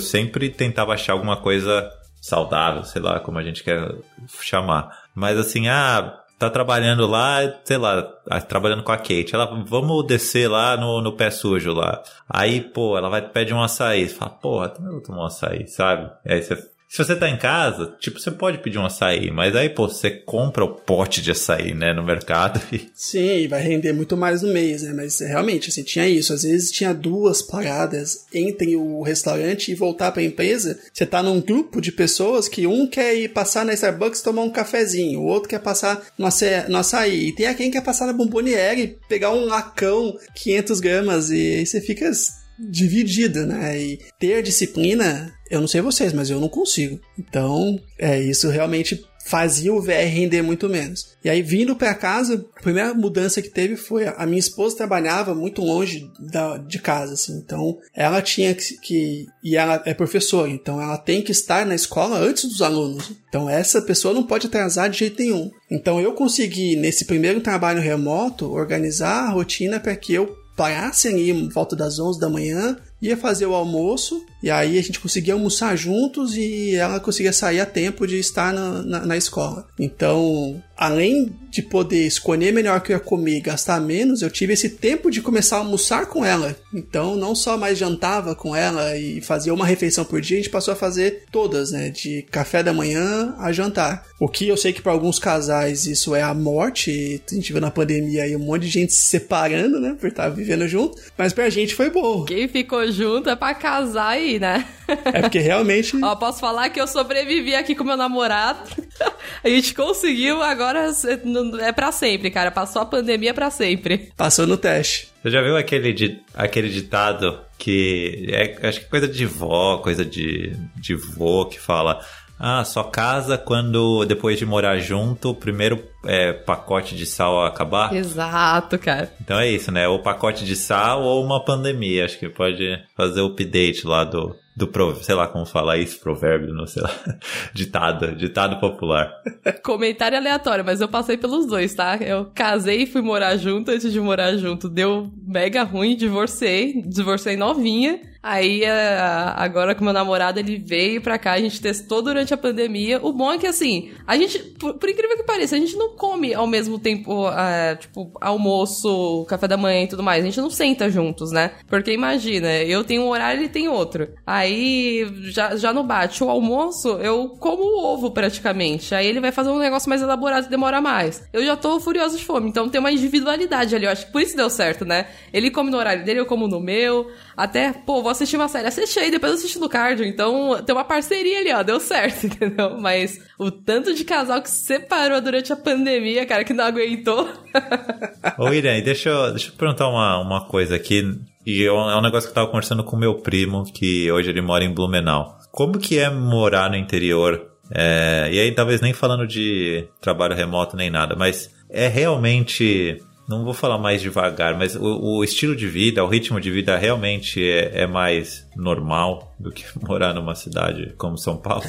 Speaker 1: sempre tentava achar alguma coisa saudável, sei lá como a gente quer chamar. Mas assim, ah, tá trabalhando lá, sei lá, trabalhando com a Kate. Ela, vamos descer lá no, no pé sujo lá. Aí, pô, ela vai pedir um açaí. Você fala, porra, também vou tomar um açaí, sabe? Aí você se você tá em casa, tipo, você pode pedir um açaí, mas aí, pô, você compra o pote de açaí, né, no mercado e... (laughs)
Speaker 3: Sim, vai render muito mais no mês, né, mas realmente, assim, tinha isso. Às vezes tinha duas paradas entre o restaurante e voltar pra empresa. Você tá num grupo de pessoas que um quer ir passar na Starbucks tomar um cafezinho, o outro quer passar no, aça no açaí, e tem quem quer passar na bomboniere, pegar um lacão, 500 gramas, e aí você fica dividida, né? E ter disciplina, eu não sei vocês, mas eu não consigo. Então, é isso realmente fazia o VR render muito menos. E aí, vindo para casa, a primeira mudança que teve foi a minha esposa trabalhava muito longe da, de casa, assim, então ela tinha que, que. E ela é professora, então ela tem que estar na escola antes dos alunos. Então, essa pessoa não pode atrasar de jeito nenhum. Então, eu consegui, nesse primeiro trabalho remoto, organizar a rotina para que eu parassem ali em volta das 11 da manhã, ia fazer o almoço, e aí a gente conseguia almoçar juntos e ela conseguia sair a tempo de estar na, na, na escola. Então, além de poder escolher melhor o que eu ia comer e gastar menos, eu tive esse tempo de começar a almoçar com ela. Então, não só mais jantava com ela e fazia uma refeição por dia, a gente passou a fazer todas, né? De café da manhã a jantar. O que eu sei que para alguns casais isso é a morte. A gente viu na pandemia aí um monte de gente se separando, né? Por estar vivendo junto. Mas pra gente foi bom.
Speaker 2: Quem ficou junto é pra casar aí, né?
Speaker 3: É porque realmente. (laughs)
Speaker 2: Ó, posso falar que eu sobrevivi aqui com meu namorado. (laughs) a gente conseguiu, agora é para sempre, cara. Passou a pandemia para sempre.
Speaker 3: Passou no teste.
Speaker 1: Você já viu aquele, aquele ditado que é, acho que coisa de vó, coisa de, de vô que fala. Ah, só casa quando depois de morar junto, o primeiro é, pacote de sal acabar?
Speaker 2: Exato, cara.
Speaker 1: Então é isso, né? Ou pacote de sal ou uma pandemia. Acho que pode fazer o update lá do, do sei lá como falar isso, provérbio, não sei lá, (laughs) ditado, ditado popular. (laughs)
Speaker 2: Comentário aleatório, mas eu passei pelos dois, tá? Eu casei e fui morar junto, antes de morar junto deu mega ruim, divorciei, divorciei novinha, Aí, é, agora com meu namorado, ele veio pra cá, a gente testou durante a pandemia. O bom é que, assim, a gente, por, por incrível que pareça, a gente não come ao mesmo tempo, uh, tipo, almoço, café da manhã e tudo mais. A gente não senta juntos, né? Porque imagina, eu tenho um horário, ele tem outro. Aí, já, já no bate o almoço, eu como o ovo praticamente. Aí ele vai fazer um negócio mais elaborado e demora mais. Eu já tô furioso de fome, então tem uma individualidade ali. Eu acho que por isso deu certo, né? Ele come no horário dele, eu como no meu. Até, pô, vou assistir uma série, assisti depois eu assisti no cardio. Então, tem uma parceria ali, ó, deu certo, (laughs) entendeu? Mas o tanto de casal que se separou durante a pandemia, cara, que não aguentou. (laughs)
Speaker 1: Ô, Irene, deixa eu, deixa eu perguntar uma, uma coisa aqui. E é um negócio que eu tava conversando com meu primo, que hoje ele mora em Blumenau. Como que é morar no interior? É, e aí, talvez nem falando de trabalho remoto nem nada, mas é realmente não vou falar mais devagar, mas o, o, estilo de vida, o ritmo de vida realmente é, é mais normal do que (laughs) morar numa cidade como São Paulo.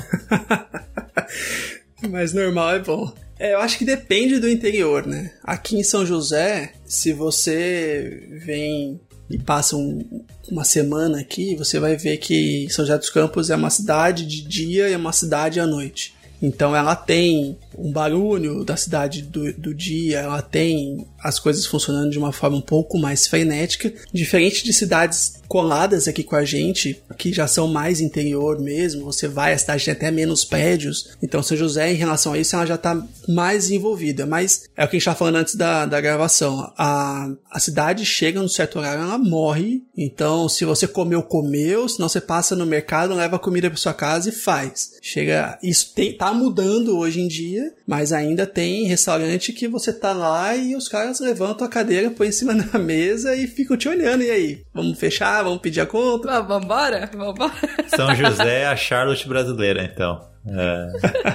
Speaker 1: (laughs)
Speaker 3: mais normal é bom. É, eu acho que depende do interior, né? Aqui em São José, se você vem e passa um, uma semana aqui, você vai ver que São José dos Campos é uma cidade de dia e é uma cidade à noite. Então ela tem um barulho da cidade do, do dia, ela tem as coisas funcionando de uma forma um pouco mais frenética, diferente de cidades coladas aqui com a gente, que já são mais interior mesmo, você vai, a cidade tem até menos prédios, então São José, em relação a isso, ela já está mais envolvida, mas é o que a gente estava falando antes da, da gravação, a, a cidade chega no certo horário, ela morre, então se você comeu, comeu, senão você passa no mercado, leva comida para sua casa e faz. Chega, isso tem, tá mudando hoje em dia, mas ainda tem restaurante que você tá lá e os caras levantam a cadeira, põem em cima (laughs) da mesa e ficam te olhando. E aí? Vamos fechar? Vamos pedir a conta?
Speaker 2: Vambora? Vambora? (laughs)
Speaker 1: São José é a Charlotte brasileira, então. É.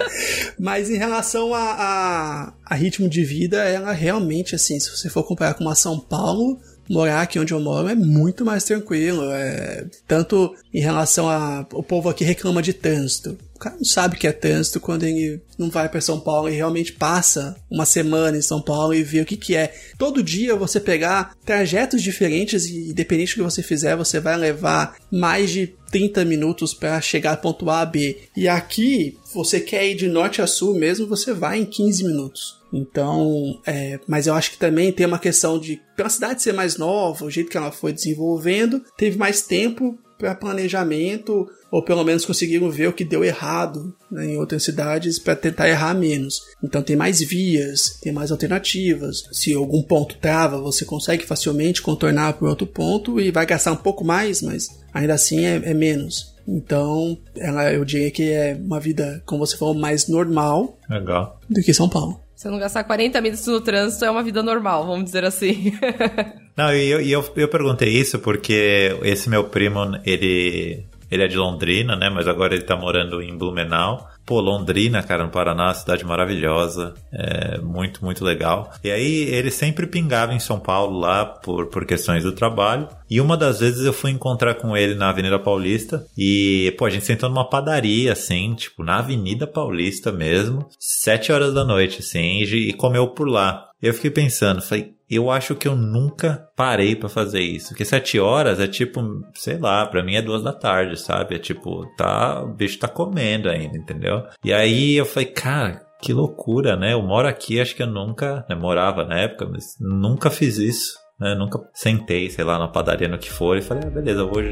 Speaker 1: (laughs)
Speaker 3: Mas em relação a, a, a, ritmo de vida, ela realmente, assim, se você for comparar com uma São Paulo, morar aqui onde eu moro é muito mais tranquilo. É, tanto em relação a. O povo aqui reclama de trânsito cara não sabe que é trânsito quando ele não vai para São Paulo e realmente passa uma semana em São Paulo e vê o que, que é. Todo dia você pegar trajetos diferentes e independente do que você fizer, você vai levar mais de 30 minutos para chegar ponto A a B. E aqui, você quer ir de norte a sul mesmo, você vai em 15 minutos. Então, é, mas eu acho que também tem uma questão de, pela cidade ser mais nova, o jeito que ela foi desenvolvendo, teve mais tempo para planejamento, ou pelo menos conseguiram ver o que deu errado né, em outras cidades para tentar errar menos. Então tem mais vias, tem mais alternativas. Se algum ponto trava, você consegue facilmente contornar por outro ponto e vai gastar um pouco mais, mas ainda assim é, é menos. Então, ela, eu diria que é uma vida, como você falou, mais normal
Speaker 1: Legal.
Speaker 3: do que São Paulo.
Speaker 2: Se não gastar 40 minutos no trânsito, é uma vida normal, vamos dizer assim. (laughs)
Speaker 1: não, e eu, eu, eu perguntei isso porque esse meu primo, ele, ele é de Londrina, né? Mas agora ele tá morando em Blumenau. Pô, Londrina, cara, no Paraná, cidade maravilhosa, é muito, muito legal. E aí ele sempre pingava em São Paulo lá por, por questões do trabalho. E uma das vezes eu fui encontrar com ele na Avenida Paulista e, pô, a gente sentou numa padaria, assim, tipo, na Avenida Paulista mesmo, sete horas da noite, assim, e comeu por lá. Eu fiquei pensando, falei, eu acho que eu nunca parei para fazer isso. Porque sete horas é tipo, sei lá, para mim é duas da tarde, sabe? É tipo, tá, o bicho tá comendo ainda, entendeu? E aí eu falei, cara, que loucura, né? Eu moro aqui, acho que eu nunca, né, morava na época, mas nunca fiz isso. Né? Nunca sentei, sei lá, na padaria, no que for, e falei, ah, beleza, eu vou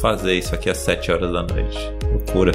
Speaker 1: fazer isso aqui às sete horas da noite. Loucura.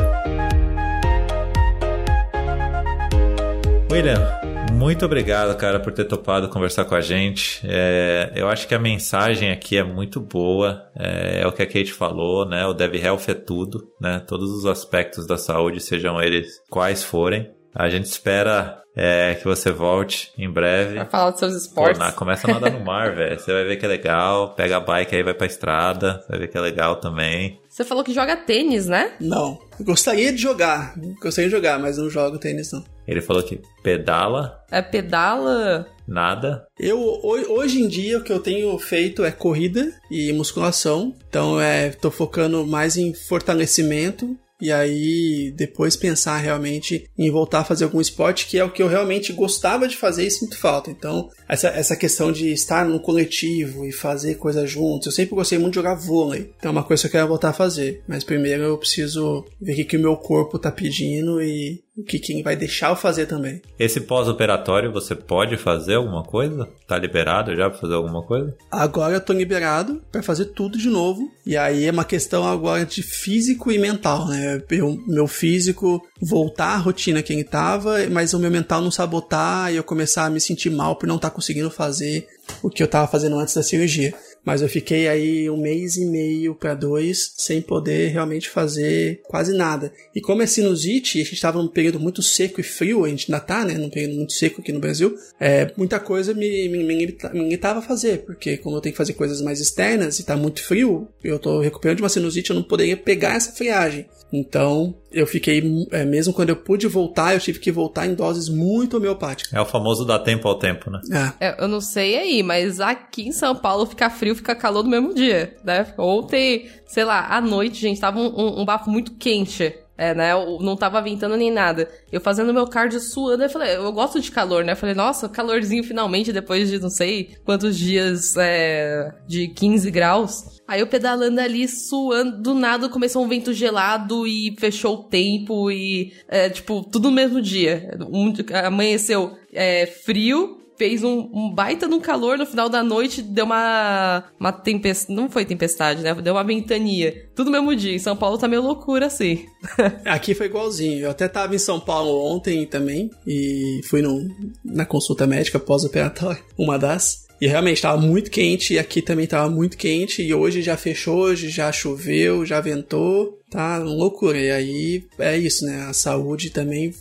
Speaker 1: William, muito obrigado, cara, por ter topado conversar com a gente. É, eu acho que a mensagem aqui é muito boa. É, é, o que a Kate falou, né? O Dev Health é tudo, né? Todos os aspectos da saúde, sejam eles quais forem. A gente espera é, que você volte em breve.
Speaker 2: Vai falar dos seus esportes.
Speaker 1: Pô, na, começa a nadar no mar, (laughs) velho. Você vai ver que é legal. Pega a bike aí, vai pra estrada. Vai ver que é legal também.
Speaker 2: Você falou que joga tênis, né?
Speaker 3: Não. Eu gostaria de jogar. Gostaria de jogar, mas não jogo tênis, não.
Speaker 1: Ele falou que pedala.
Speaker 2: É pedala?
Speaker 1: Nada.
Speaker 3: Eu hoje em dia o que eu tenho feito é corrida e musculação. Então é, tô focando mais em fortalecimento e aí depois pensar realmente em voltar a fazer algum esporte que é o que eu realmente gostava de fazer e sinto falta. Então, essa, essa questão de estar no coletivo e fazer coisas juntos, eu sempre gostei muito de jogar vôlei. Então é uma coisa que eu quero voltar a fazer. Mas primeiro eu preciso ver o que, que o meu corpo tá pedindo e o que quem vai deixar eu fazer também.
Speaker 1: Esse pós-operatório você pode fazer alguma coisa? Tá liberado já para fazer alguma coisa?
Speaker 3: Agora eu tô liberado para fazer tudo de novo. E aí é uma questão agora de físico e mental, né? Eu, meu físico voltar à rotina que ele tava, mas o meu mental não sabotar e eu começar a me sentir mal por não estar tá conseguindo fazer o que eu tava fazendo antes da cirurgia mas eu fiquei aí um mês e meio para dois sem poder realmente fazer quase nada. E como é sinusite, a gente estava num período muito seco e frio, a gente ainda tá, né, num período muito seco aqui no Brasil, é, muita coisa me, me, me, me limitava a fazer, porque como eu tenho que fazer coisas mais externas e tá muito frio, eu tô recuperando de uma sinusite, eu não poderia pegar essa friagem. Então, eu fiquei, é, mesmo quando eu pude voltar, eu tive que voltar em doses muito homeopáticas.
Speaker 1: É o famoso dar tempo ao tempo, né?
Speaker 2: É. é. Eu não sei aí, mas aqui em São Paulo fica frio, fica calor no mesmo dia, né? Ontem, sei lá, à noite, gente, tava um, um, um bafo muito quente. É, né? Eu não tava ventando nem nada. Eu fazendo meu cardio suando, eu falei, eu gosto de calor, né? Eu falei, nossa, calorzinho finalmente, depois de não sei quantos dias é, de 15 graus. Aí eu pedalando ali, suando, do nada começou um vento gelado e fechou o tempo e, é, tipo, tudo no mesmo dia. Um, amanheceu é, frio, fez um, um, baita no calor no final da noite, deu uma, uma tempestade, não foi tempestade, né? Deu uma ventania. Tudo mesmo dia. Em São Paulo tá meio loucura, assim. (laughs)
Speaker 3: Aqui foi igualzinho. Eu até tava em São Paulo ontem também e fui no, na consulta médica pós-operatória, uma das. E realmente estava muito quente e aqui também estava muito quente e hoje já fechou, hoje já choveu, já ventou, tá loucura. E aí é isso, né? A saúde também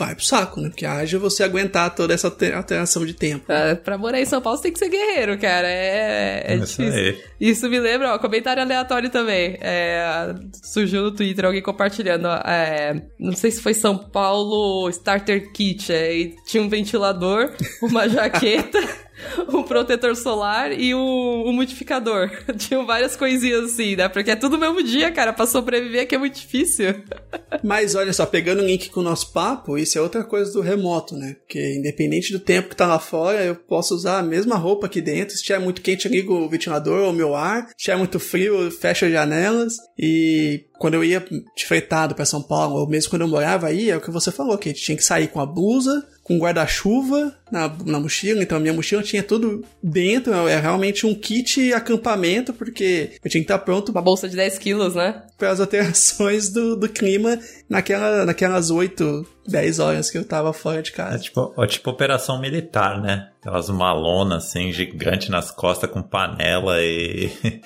Speaker 3: vai pro saco, né? Porque haja você aguentar toda essa alteração de tempo.
Speaker 2: Pra, pra morar em São Paulo, você tem que ser guerreiro, cara. É, é Isso difícil. Aí. Isso me lembra, ó, comentário aleatório também. É, surgiu no Twitter alguém compartilhando. É, não sei se foi São Paulo Starter Kit. É, e tinha um ventilador, uma (laughs) jaqueta. (laughs) um protetor solar e um, um modificador. (laughs) Tinham várias coisinhas assim, né? Porque é tudo no mesmo dia, cara. Pra sobreviver que é muito difícil. (laughs)
Speaker 3: Mas olha só, pegando o link com o nosso papo, isso é outra coisa do remoto, né? Porque independente do tempo que tá lá fora, eu posso usar a mesma roupa aqui dentro. Se tiver muito quente, eu ligo o ventilador ou meu ar. Se tiver muito frio, eu fecho as janelas. E quando eu ia de fretado para São Paulo, ou mesmo quando eu morava aí, é o que você falou, que a gente tinha que sair com a blusa, com guarda-chuva na, na mochila, então a minha mochila tinha tudo dentro, é realmente um kit acampamento, porque eu tinha que estar pronto.
Speaker 2: Uma bolsa de 10 quilos, né?
Speaker 3: Para as (laughs) alterações do, do clima naquela, naquelas 8, 10 horas que eu tava fora de casa.
Speaker 1: É tipo, é tipo operação militar, né? Aquelas malonas assim, gigante nas costas com panela e. (laughs)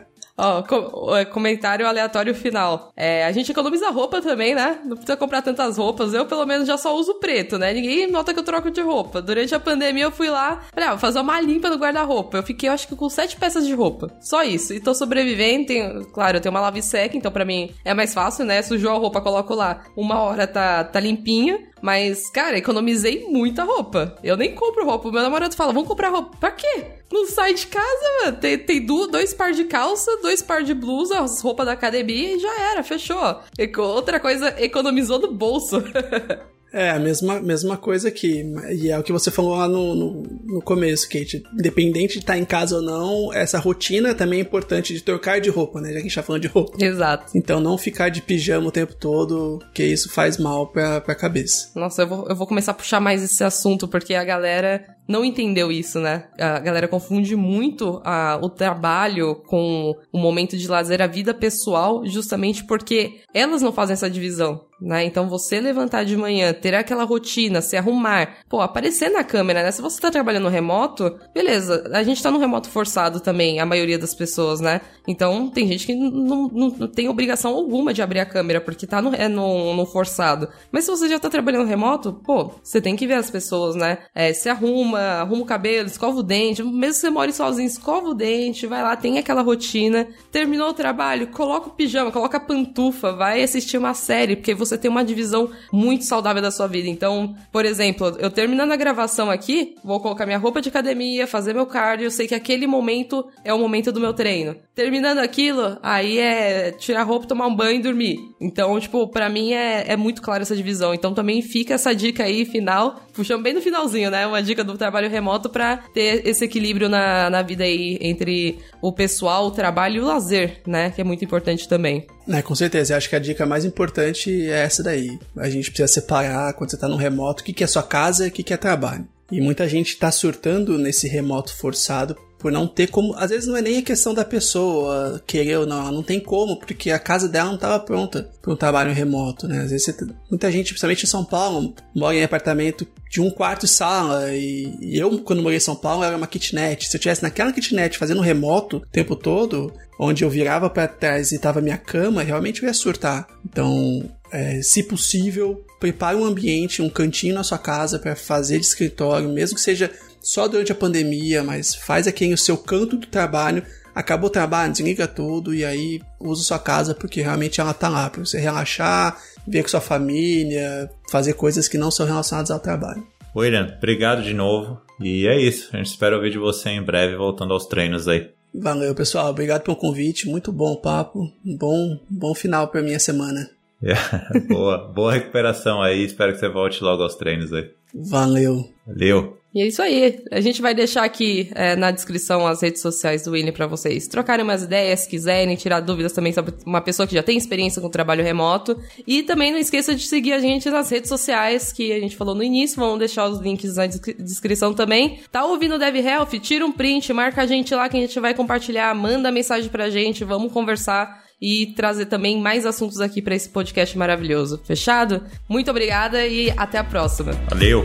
Speaker 1: (laughs)
Speaker 2: Ó, com, comentário aleatório final. É, a gente economiza roupa também, né? Não precisa comprar tantas roupas. Eu, pelo menos, já só uso preto, né? Ninguém nota que eu troco de roupa. Durante a pandemia, eu fui lá, falei, ah, fazer uma limpa no guarda-roupa. Eu fiquei, eu acho que com sete peças de roupa. Só isso. E tô sobrevivendo. Tenho, claro, eu tenho uma lave seca, então para mim é mais fácil, né? Sujou a roupa, coloco lá. Uma hora tá, tá limpinha. Mas, cara, economizei muita roupa. Eu nem compro roupa. O meu namorado fala, vamos comprar roupa. Pra quê? Não sai de casa, mano. Tem, tem dois par de calça, dois par de blusa, as roupas da academia e já era, fechou. Outra coisa, economizou do bolso. (laughs)
Speaker 3: É, a mesma, mesma coisa aqui. E é o que você falou lá no, no, no começo, Kate. Independente de estar em casa ou não, essa rotina também é importante de trocar de roupa, né? Já que a gente tá falando de roupa.
Speaker 2: Exato.
Speaker 3: Então não ficar de pijama o tempo todo, que isso faz mal pra, pra cabeça.
Speaker 2: Nossa, eu vou, eu vou começar a puxar mais esse assunto, porque a galera não entendeu isso, né? A galera confunde muito a, o trabalho com o momento de lazer, a vida pessoal, justamente porque elas não fazem essa divisão né? Então você levantar de manhã, ter aquela rotina, se arrumar, pô, aparecer na câmera, né? Se você tá trabalhando remoto, beleza, a gente tá no remoto forçado também, a maioria das pessoas, né? Então tem gente que não, não, não tem obrigação alguma de abrir a câmera, porque tá no, é no, no, forçado. Mas se você já tá trabalhando remoto, pô, você tem que ver as pessoas, né? É, se arruma, arruma o cabelo, escova o dente, mesmo que você more sozinho, escova o dente, vai lá, tem aquela rotina. Terminou o trabalho, coloca o pijama, coloca a pantufa, vai assistir uma série, porque você ter uma divisão muito saudável da sua vida. Então, por exemplo, eu terminando a gravação aqui, vou colocar minha roupa de academia, fazer meu cardio, eu sei que aquele momento é o momento do meu treino. Terminando aquilo, aí é tirar a roupa, tomar um banho e dormir. Então, tipo, para mim é, é muito clara essa divisão. Então também fica essa dica aí final, puxando bem no finalzinho, né? Uma dica do trabalho remoto para ter esse equilíbrio na, na vida aí entre o pessoal, o trabalho e o lazer, né? Que é muito importante também.
Speaker 3: É, com certeza. Eu acho que a dica mais importante é essa daí. A gente precisa separar quando você está no remoto o que, que é sua casa e o que, que é trabalho. E muita gente está surtando nesse remoto forçado por não ter como. Às vezes não é nem a questão da pessoa querer ou não, não tem como, porque a casa dela não estava pronta para um trabalho remoto, né? Às vezes você, muita gente, principalmente em São Paulo, mora em apartamento de um quarto e sala. E, e eu, quando morei em São Paulo, era uma kitnet. Se eu tivesse naquela kitnet fazendo remoto o tempo todo, onde eu virava para trás e tava minha cama, realmente eu ia surtar. Então, é, se possível, prepare um ambiente, um cantinho na sua casa para fazer de escritório, mesmo que seja só durante a pandemia, mas faz aqui o seu canto do trabalho. Acabou o trabalho, desliga tudo e aí usa sua casa porque realmente ela tá lá para você relaxar, ver com sua família, fazer coisas que não são relacionadas ao trabalho.
Speaker 1: William, obrigado de novo. E é isso. A gente espera ouvir de você em breve, voltando aos treinos aí.
Speaker 3: Valeu, pessoal. Obrigado pelo convite. Muito bom o papo. Bom, bom final para minha semana. (laughs)
Speaker 1: boa, boa recuperação aí. Espero que você volte logo aos treinos aí.
Speaker 3: Valeu.
Speaker 1: Valeu.
Speaker 2: E é isso aí. A gente vai deixar aqui é, na descrição as redes sociais do William para vocês trocarem umas ideias, se quiserem, tirar dúvidas também sobre uma pessoa que já tem experiência com trabalho remoto. E também não esqueça de seguir a gente nas redes sociais que a gente falou no início. Vamos deixar os links na descrição também. Tá ouvindo o Dev Health? Tira um print, marca a gente lá que a gente vai compartilhar, manda mensagem pra gente, vamos conversar e trazer também mais assuntos aqui para esse podcast maravilhoso. Fechado? Muito obrigada e até a próxima.
Speaker 1: Valeu!